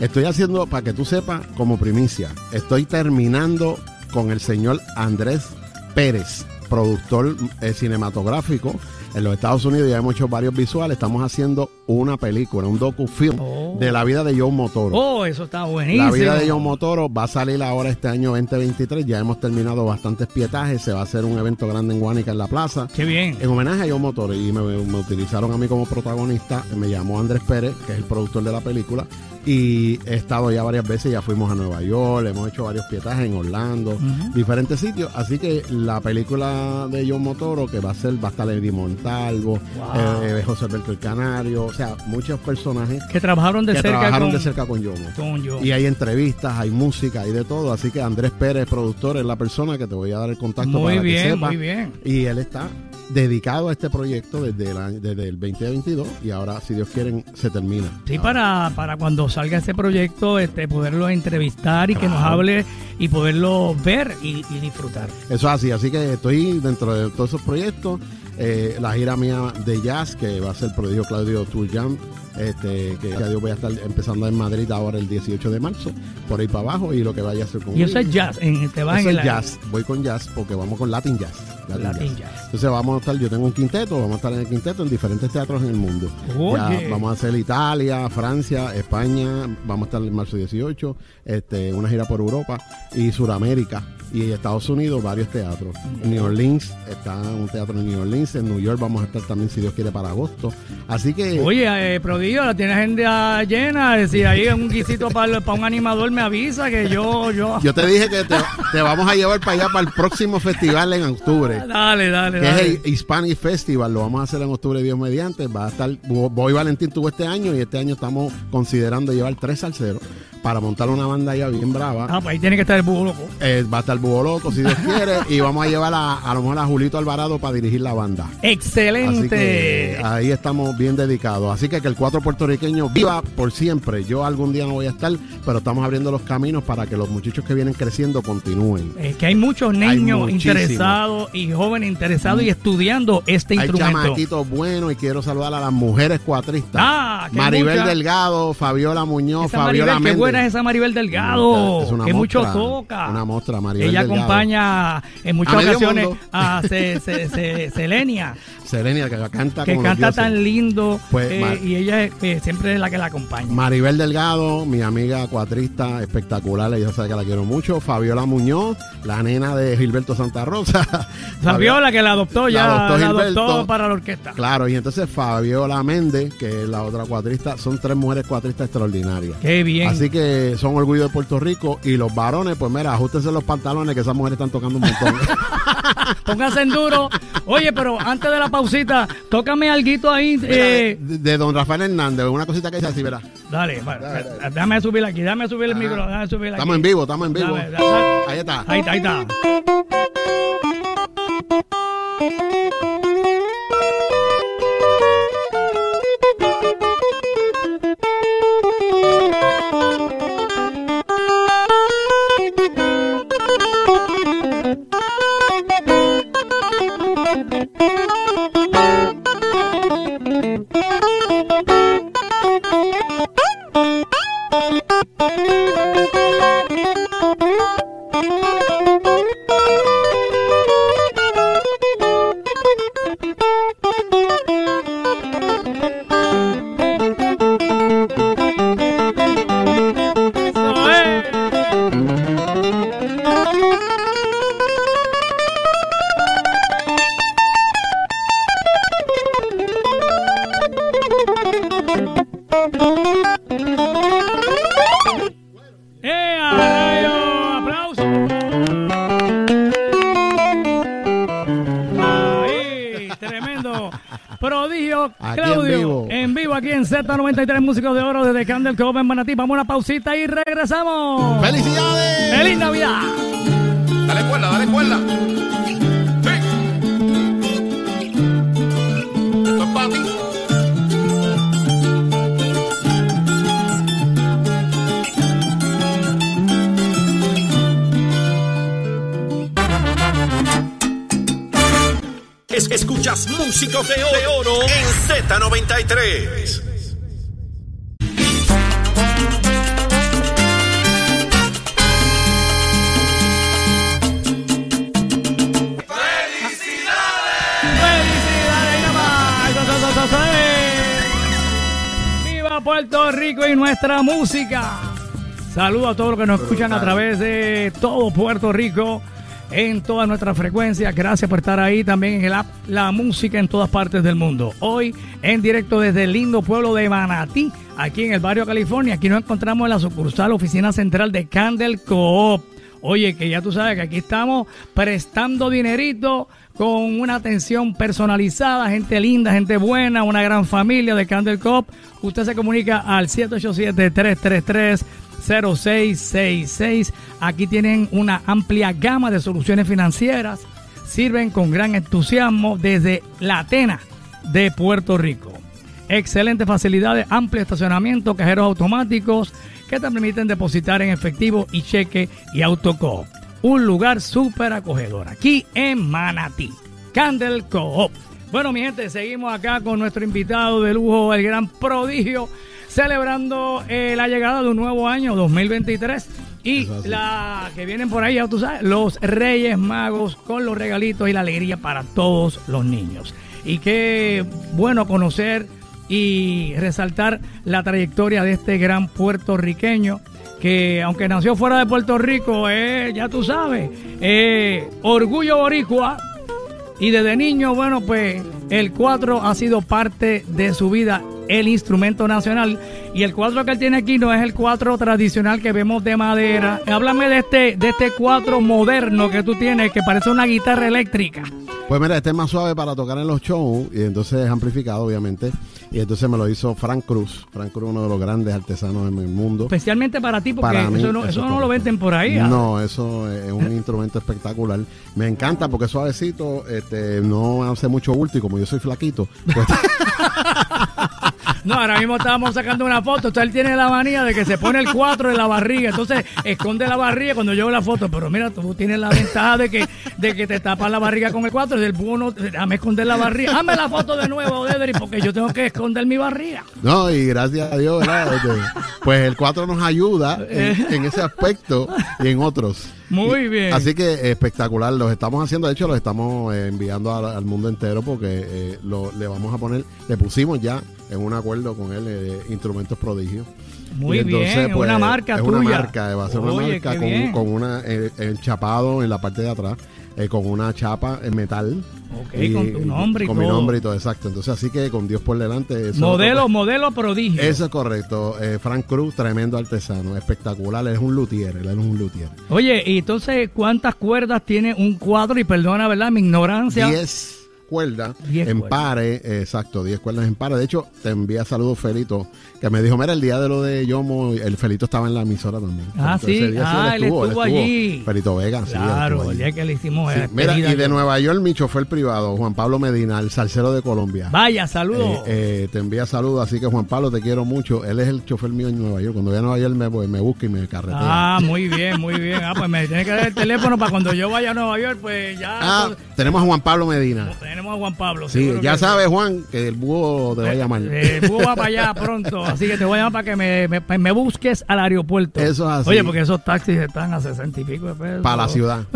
Estoy haciendo, para que tú sepas, como primicia, estoy terminando con el señor Andrés Pérez, productor eh, cinematográfico en los Estados Unidos. Ya hemos hecho varios visuales. Estamos haciendo una película, un docufilm Oh. de la vida de John Motoro. Oh, eso está buenísimo. La vida de John Motoro va a salir ahora este año 2023. Ya hemos terminado bastantes pietajes. Se va a hacer un evento grande en Guánica en la plaza. Qué bien. En homenaje a John Motoro y me, me utilizaron a mí como protagonista, me llamó Andrés Pérez, que es el productor de la película, y he estado ya varias veces, ya fuimos a Nueva York, hemos hecho varios pietajes en Orlando, diferentes sitios, así que la película de John Motoro, que va a ser, va a estar Eddie Montalvo, Wow. eh, José Alberto el Canario, o sea, muchos personajes Que trabajaron de que cerca trabajaron con, de cerca con Yomo. con yo. Y hay entrevistas, hay música, hay de todo. Así que Andrés Pérez, productor, es la persona que te voy a dar el contacto Muy para que bien, sepas. muy bien. Y él está dedicado a este proyecto desde el, año- desde el 2022 y ahora, si Dios quiere, se termina. Sí, Ahora. para, para cuando salga ese proyecto, este, poderlo entrevistar y que nos Claro. hable y poderlo ver y, y disfrutar. Eso es así, así que estoy dentro de todos esos proyectos. Eh, la gira mía de jazz, que va a ser Prodigio Claudio Tour Jam, este, que ya Dios voy a estar empezando en Madrid ahora el 18 de marzo, por ahí para abajo, y lo que vaya a hacer con Y eso es jazz, en, te vas Eso en es la- jazz, voy con jazz porque vamos con Latin Jazz. Latin Latin jazz. jazz. Entonces vamos a estar, yo tengo un quinteto, vamos a estar en el quinteto en diferentes teatros en el mundo. Ya vamos a hacer Italia, Francia, España, vamos a estar en marzo 18, este, una gira por Europa y Sudamérica y Estados Unidos, varios teatros. En New Orleans, está un teatro en New Orleans, en New York vamos a estar también, si Dios quiere, para agosto. Así que... Oye, eh, Prodigio, la tienes agenda llena. Si hay un guisito para, para un animador, me avisa que yo. yo... Yo te dije que te, te vamos a llevar para allá para el próximo festival en octubre. (laughs) Dale, dale, que es el Hispanic Festival, lo vamos a hacer en octubre Dios mediante, va a estar, Boy Valentín tuvo este año y este año estamos considerando llevar tres salseros para montar una banda ya bien brava. Ah, pues ahí tiene que estar el búho loco. Eh, va a estar Búho Loco, si Dios quiere, y vamos a llevar a, a lo mejor a Julito Alvarado para dirigir la banda. Así Excelente. ahí estamos bien dedicados. Así que que el cuatro puertorriqueño viva por siempre. Yo algún día no voy a estar, pero estamos abriendo los caminos para que los muchachos que vienen creciendo continúen. Es que hay muchos niños interesados y jóvenes interesados y estudiando este Hay instrumento. chamaquitos buenos y quiero saludar a las mujeres cuatristas. Ah, Maribel. Delgado, Fabiola Muñoz, Esa Fabiola Maribel, Méndez. Buena es esa Maribel Delgado, Es una que mucho toca. una mostra, Maribel Ella Delgado. acompaña en muchas A ocasiones a Ce- Ce- Selenia, (laughs) Selenia, que canta que como canta tan lindo Pues, eh, y ella eh, siempre es la que la acompaña. Maribel Delgado, mi amiga cuatrista espectacular, ella sabe que la quiero mucho. Fabiola Muñoz, la nena de Gilberto Santa Rosa. (laughs) Fabiola que la adoptó La ya, adoptó la adoptó para la orquesta. Claro, y entonces Fabiola Méndez, que es la otra cuatrista, son tres mujeres cuatristas extraordinarias. Qué bien. Así que son orgullo de Puerto Rico y los varones, pues mira, ajustense los pantalones que esas mujeres están tocando un montón. (laughs) Pónganse en duro. Oye, pero antes de la pausita, tócame alguito ahí. Mira, eh, de, de don Rafael Hernández, una cosita que dice así, verá. dale, Dale, dale. déjame subir aquí, déjame subir el Ajá. micro, déjame subir aquí. Estamos en vivo, estamos en vivo. Ahí está. Ahí está, ahí está. 93 músicos de oro desde Candel Cove en Manatí. Vamos a una pausita y regresamos. ¡Felicidades! ¡Feliz Navidad! Dale cuerda, dale cuerda. Sí. Escuchas músicos de oro en Z93. Nuestra música! Saludos a todos los que nos escuchan a través de todo Puerto Rico, en todas nuestras frecuencias. Gracias por estar ahí también en el app La Música en todas partes del mundo. Hoy en directo desde el lindo pueblo de Manatí, aquí en el barrio California. Aquí nos encontramos en la sucursal oficina central de Candle Coop. Oye, que ya tú sabes que aquí estamos prestando dinerito con una atención personalizada, gente linda, gente buena, una gran familia de Candle Cop. Usted se comunica al 787-333-0666. Aquí tienen una amplia gama de soluciones financieras. Sirven con gran entusiasmo desde la Atena de Puerto Rico. Excelentes facilidades, amplio estacionamiento, cajeros automáticos que te permiten depositar en efectivo y cheque y autocoop. Un lugar súper acogedor aquí en Manatí. Candle Coop. Bueno, mi gente, seguimos acá con nuestro invitado de lujo, el gran prodigio, celebrando eh, la llegada de un nuevo año 2023. Y la que vienen por ahí, ya tú sabes, los Reyes Magos con los regalitos y la alegría para todos los niños. Y qué bueno conocer y resaltar la trayectoria de este gran puertorriqueño que aunque nació fuera de Puerto Rico, eh, ya tú sabes, eh, orgullo boricua y desde niño, bueno, pues el cuatro ha sido parte de su vida, el instrumento nacional. Y el cuatro que él tiene aquí no es el cuatro tradicional que vemos de madera. Háblame de este, de este cuatro moderno que tú tienes, que parece una guitarra eléctrica. Pues mira, este es más suave para tocar en los shows y entonces es amplificado, obviamente. Y entonces me lo hizo Frank Cruz. Frank Cruz, uno de los grandes artesanos en el mundo. Especialmente para ti, porque Para mí, eso no, eso eso es no lo venden por ahí. ¿ah? No, eso es un instrumento espectacular. Me encanta porque es suavecito, este, no hace mucho bulto y como yo soy flaquito, pues (laughs) No, ahora mismo estábamos sacando una foto. Entonces él tiene la manía de que se pone el 4 en la barriga. Entonces esconde la barriga cuando yo veo la foto. Pero mira, tú tienes la ventaja de que, de que te tapas la barriga con el 4 y del búho no, déjame esconder la barriga. Hazme la foto de nuevo, Dedri, porque yo tengo que esconder mi barriga. No, y gracias a Dios, ¿verdad? Este, Pues el 4 nos ayuda en, en ese aspecto y en otros. Muy bien. Así que eh, espectacular, los estamos haciendo, de hecho los estamos eh, enviando al, al mundo entero porque eh, lo, le vamos a poner, le pusimos ya en un acuerdo con él eh, instrumentos prodigios. Muy Y entonces, bien, pues, una marca es tuya. una marca, va a ser una marca con, con una eh, enchapado en la parte de atrás, eh, con una chapa en metal. Ok, con tu nombre y con mi nombre y todo, exacto. Entonces así que con Dios por delante. Modelo, modelo prodigio. Eso es correcto. Eh, Frank Cruz, tremendo artesano, espectacular. Él es un luthier, él es un luthier. Oye, y entonces, ¿cuántas cuerdas tiene un cuadro? Y perdona, ¿verdad? Mi ignorancia. 10 cuerdas Diez en cuerdas. pares, eh, exacto, 10 cuerdas en pares. De hecho, te envía saludos Felito, que me dijo, mira, el día de lo de Yomo, el Felito estaba en la emisora también. Ah, sí. ese día Ah, él estuvo allí. Felito Vega, sí, él Claro, estuvo el día que le hicimos Sí, Mira, y de yo. Nueva York, mi chofer privado, Juan Pablo Medina, el salsero de Colombia. Vaya, saludos. Eh, eh, te envía saludos, así que Juan Pablo, te quiero mucho. Él es el chofer mío en Nueva York. Cuando voy a Nueva York me, pues, me busca y me carretea. Ah, muy bien, muy bien. Ah, pues me tiene que dar el teléfono para cuando yo vaya a Nueva York, pues ya Ah, pues, tenemos a Juan Pablo Medina. Tenemos a Juan Pablo. Sí, ya sabes, Juan, que el búho te va a llamar. Eh, el búho va para allá (laughs) pronto, así que te voy a llamar para que me, me, me busques al aeropuerto. Eso es así. Oye, porque esos taxis están a sesenta y pico de pesos. Para la ciudad. (laughs)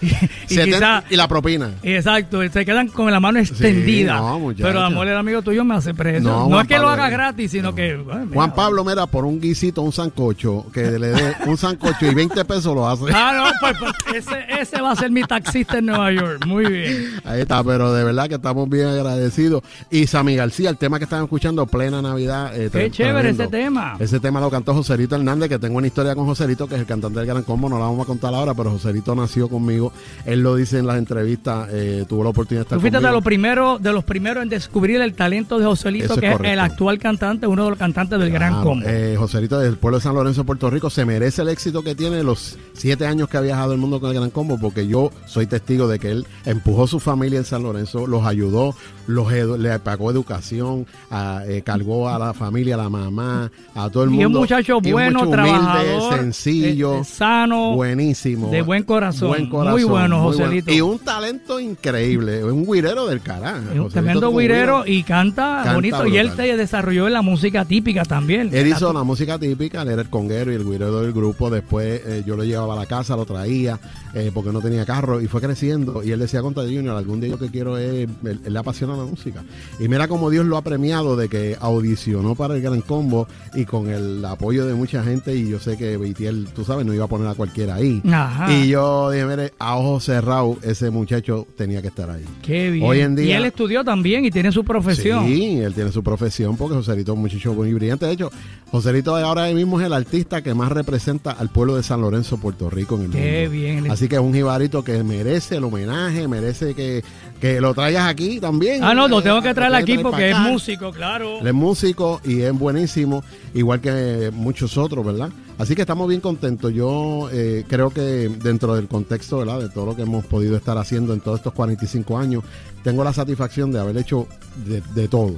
(laughs) Y 70 quizá- y la propina. Exacto, se quedan con la mano extendida. no, pero amor, el amigo tuyo me hace preso. No, es que lo haga eh. gratis, sino que. mira, Juan Pablo, mira, por un guisito, un sancocho, que le dé un sancocho y 20 pesos lo hace. Ah, no, pues, pues, ese, ese va a ser mi taxista en Nueva York. Muy bien. Ahí está, pero de verdad que estamos bien agradecidos. Y Sammy García, el tema que estaban escuchando, plena Navidad. eh, Qué chévere ese tema. Ese tema lo cantó Joserito Hernández, que tengo una historia con Joserito, que es el cantante del Gran Combo, no la vamos a contar ahora, pero Joserito nació conmigo. Él lo dice en las entrevistas, eh, tuvo la oportunidad de estar Tú fuiste de los primeros, de los primeros en descubrir el talento de Joselito, Eso que es correcto. el actual cantante, uno de los cantantes del Gran Combo. eh, Joserito del pueblo de San Lorenzo, Puerto Rico, se merece el éxito que tiene los siete años que ha viajado el mundo con el Gran Combo, porque yo soy testigo de que él empujó su familia en San Lorenzo, los ayudó, los edu- le pagó educación, a- eh, cargó a la familia, a la mamá, a todo el y mundo. un muchacho Y un bueno, muchacho humilde, trabajador, sencillo, eh, sano, buenísimo. de buen corazón. Buen corazón, Muy bueno, Y un talento increíble, un guirero del carajo. Es un tremendo guirero y canta, Canta bonito. Y él se desarrolló en la música típica también. Él hizo la música típica, él era el conguero y el guirero del grupo. Después eh, yo lo llevaba a la casa, lo traía, eh, porque no tenía carro y fue creciendo. Y él decía contra Junior, algún día yo que quiero es, él, él le apasiona la música. Y mira cómo Dios lo ha premiado de que audicionó para el Gran Combo y con el apoyo de mucha gente. Y yo sé que Beitiel, tú sabes, no iba a poner a cualquiera ahí. Ajá. Y yo dije, mire, a ojos cerrados, ese muchacho tenía que estar ahí. Qué bien. Hoy en y día- él estudió también y tiene su profesión. Sí, él tiene su profesión porque Joselito es un muchacho muy brillante. De hecho, Joselito ahora mismo es el artista que más representa al pueblo de San Lorenzo, Puerto Rico en el Qué mundo. bien. Así que es un jibarito que merece el homenaje, merece que, que lo traigas aquí también. Ah, no, lo Eh, tengo que traer aquí porque es músico, claro. Él es músico y es buenísimo, igual que muchos otros, ¿verdad? Así que estamos bien contentos. Yo eh, creo que dentro del contexto. De todo lo que hemos podido estar haciendo en todos estos 45 años, tengo la satisfacción de haber hecho de todo.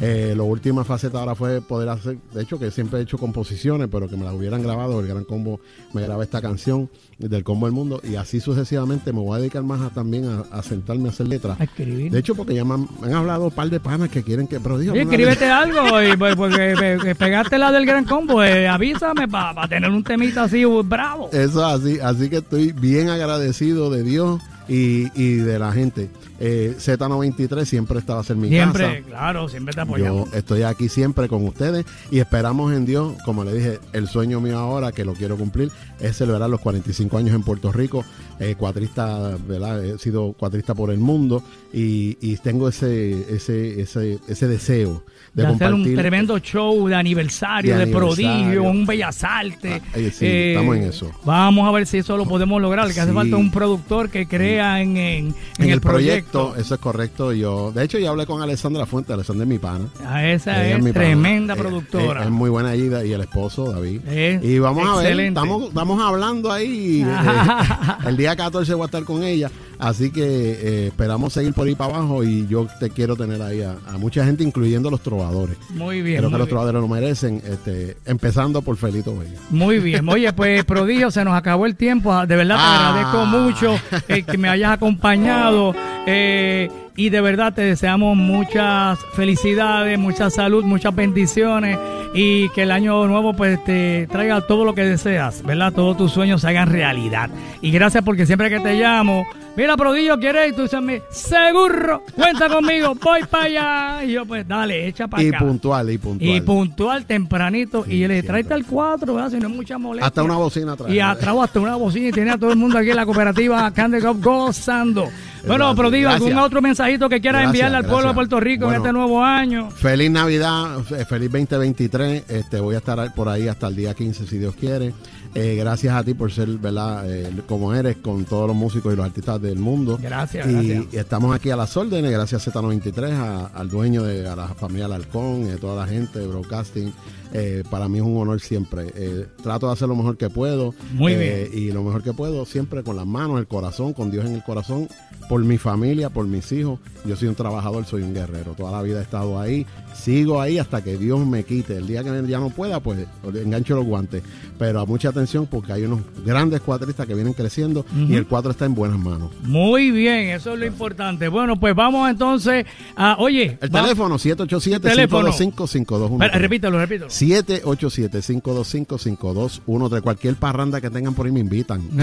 Eh, la última faceta ahora fue poder hacer, de hecho que siempre he hecho composiciones, pero que me las hubieran grabado, el Gran Combo me graba esta canción del Combo del Mundo y así sucesivamente me voy a dedicar más a, también a, a sentarme a hacer letras. A escribir. De hecho, porque ya me han, me han hablado un par de panas que quieren que, pero una letra. escríbete algo, y, pues, porque que pegaste la del Gran Combo, eh, avísame para tener un temita así uh, bravo. Eso así, así que estoy bien agradecido de Dios y, y de la gente. Eh, Z93 siempre estaba a ser mi Siempre, casa. claro, siempre te apoyamos. Yo estoy aquí siempre con ustedes y esperamos en Dios, como le dije, el sueño mío ahora, que lo quiero cumplir, es celebrar los 45 años en Puerto Rico, eh, cuatrista, ¿verdad? He sido cuatrista por el mundo y, y tengo ese, ese, ese, ese deseo de, de hacer un compartir. tremendo show de aniversario, De de, aniversario. prodigio, un bellas artes. Ah, eh, estamos en eso. Vamos a ver si eso lo podemos lograr, que hace falta un productor que crea en, en, en el, proyecto. Correcto, eso es correcto. Yo, de hecho, yo hablé con Alessandra Fuente, Alessandra es mi pana. Ah, esa Ella es, mi tremenda Eh, productora. eh, Es, muy buena ida y el esposo, David. Es y vamos a ver, estamos, estamos hablando ahí. (laughs) eh, el día 14 voy a estar con ella. Así que eh, esperamos seguir por ahí para abajo y yo te quiero tener ahí a, a mucha gente, incluyendo los trovadores. Muy bien. Creo muy que los trovadores lo merecen, este, empezando por Felito Bella. Muy bien. Oye, pues, (laughs) prodigio, se nos acabó el tiempo. De verdad te Ah. agradezco mucho eh, que me hayas acompañado. eh, y de verdad te deseamos muchas felicidades, mucha salud, muchas bendiciones. Y que el año nuevo, pues, te traiga todo lo que deseas, ¿verdad? Todos tus sueños se hagan realidad. Y gracias porque siempre que te llamo, mira, prodigio, ¿quieres? Y tú dices, a mí, seguro, cuenta conmigo, voy para allá. Y yo, pues, dale, echa para Y acá. puntual, y puntual. Y puntual, tempranito. Sí, y le tráete al 4, ¿verdad? Si no es mucha molestia. Hasta una bocina atrás. Y atrás hasta una bocina y tiene a todo el mundo aquí en la cooperativa (laughs) Candy Cup gozando. Bueno, Gracias, Prodigio, ¿algún otro mensajito que quieras enviarle al pueblo de. Puerto Rico en este nuevo año? Feliz Navidad, fe- feliz 2023. Este, voy a estar por ahí hasta el día 15, si Dios quiere. Eh, gracias a ti por ser, ¿verdad? Eh, como eres con todos los músicos y los artistas del mundo. Gracias, y, gracias. y estamos aquí a las órdenes, gracias a Z93, a- al dueño de a la familia Alarcón, a toda la gente de Broadcasting. Eh, para mí es un honor siempre. Eh, trato de hacer lo mejor que puedo. Muy eh, Y lo mejor que puedo, siempre con las manos, el corazón, con Dios en el corazón, por mi familia, por mis hijos. Yo soy un trabajador, soy un guerrero. Toda la vida he estado ahí. Sigo ahí hasta que Dios me quite. El día que ya no pueda, pues engancho los guantes. Pero a mucha atención porque hay unos grandes cuatristas que vienen creciendo y el cuatro está en buenas manos. Muy bien, eso es lo importante. Bueno, pues vamos entonces a. Oye, El va- teléfono 787 Teléfono. 525 5213 Espera, repítelo, repítelo. 787-525-5213. Cualquier parranda que tengan por ahí me invitan. (laughs)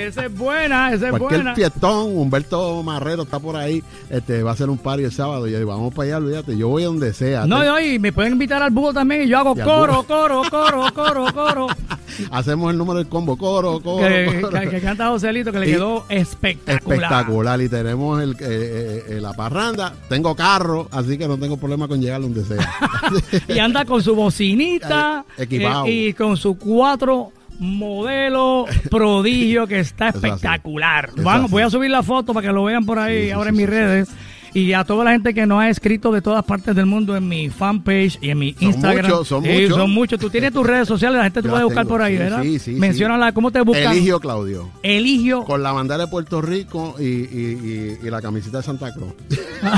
esa es buena, esa es Cualquier buena. fiestón, Humberto Marrero está por ahí, este va a hacer un party el sábado. Y yo digo, vamos para allá, olvídate, yo voy donde sea. No, y me pueden invitar al búho también y yo hago Y coro, coro, coro, coro, coro. (laughs) Hacemos el número del combo, coro, coro. que, coro. que- que canta Joselito, que le Y- quedó espectacular. Espectacular. Y tenemos el, eh, eh, eh, la parranda. Tengo carro, así que no tengo problema con llegar donde sea. (laughs) y anda con su bocinita (laughs) equipado. eh, y con su cuatro modelo prodigio que está espectacular. Así. voy a subir la foto para que lo vean por ahí Sí, ahora sí, en mis sí, redes. Y a toda la gente que nos ha escrito de todas partes del mundo en mi fanpage y en mi Son Instagram. muchos, son muchos. son muchos. Tú tienes tus redes sociales, la gente te puede buscar tengo, por ahí, ¿verdad? sí, sí, sí. Menciónala, ¿cómo te buscan? Eligio Claudio. Eligio. Con la bandera de Puerto Rico y, y- y- y la camiseta de Santa Cruz. (laughs)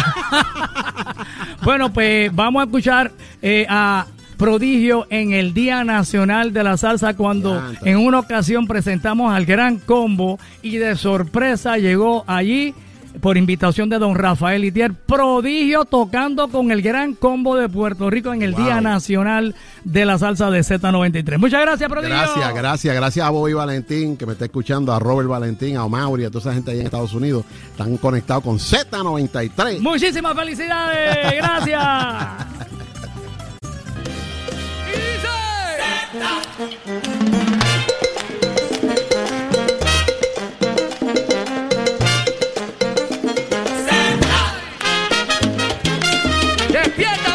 Bueno, pues vamos a escuchar eh, a Prodigio en el Día Nacional de la Salsa cuando en una ocasión presentamos al Gran Combo y de sorpresa llegó allí por invitación de don Rafael Itier, Prodigio tocando con el Gran Combo de Puerto Rico en el Wow. Día Nacional de la Salsa de Z93. Muchas gracias, Prodigio. Gracias, gracias, gracias a Bobby Valentín que me está escuchando, a Robert Valentín, a Mauri, a toda esa gente ahí en Estados Unidos. Están conectados con Z93. Muchísimas felicidades, gracias. (laughs) ¡Despierta,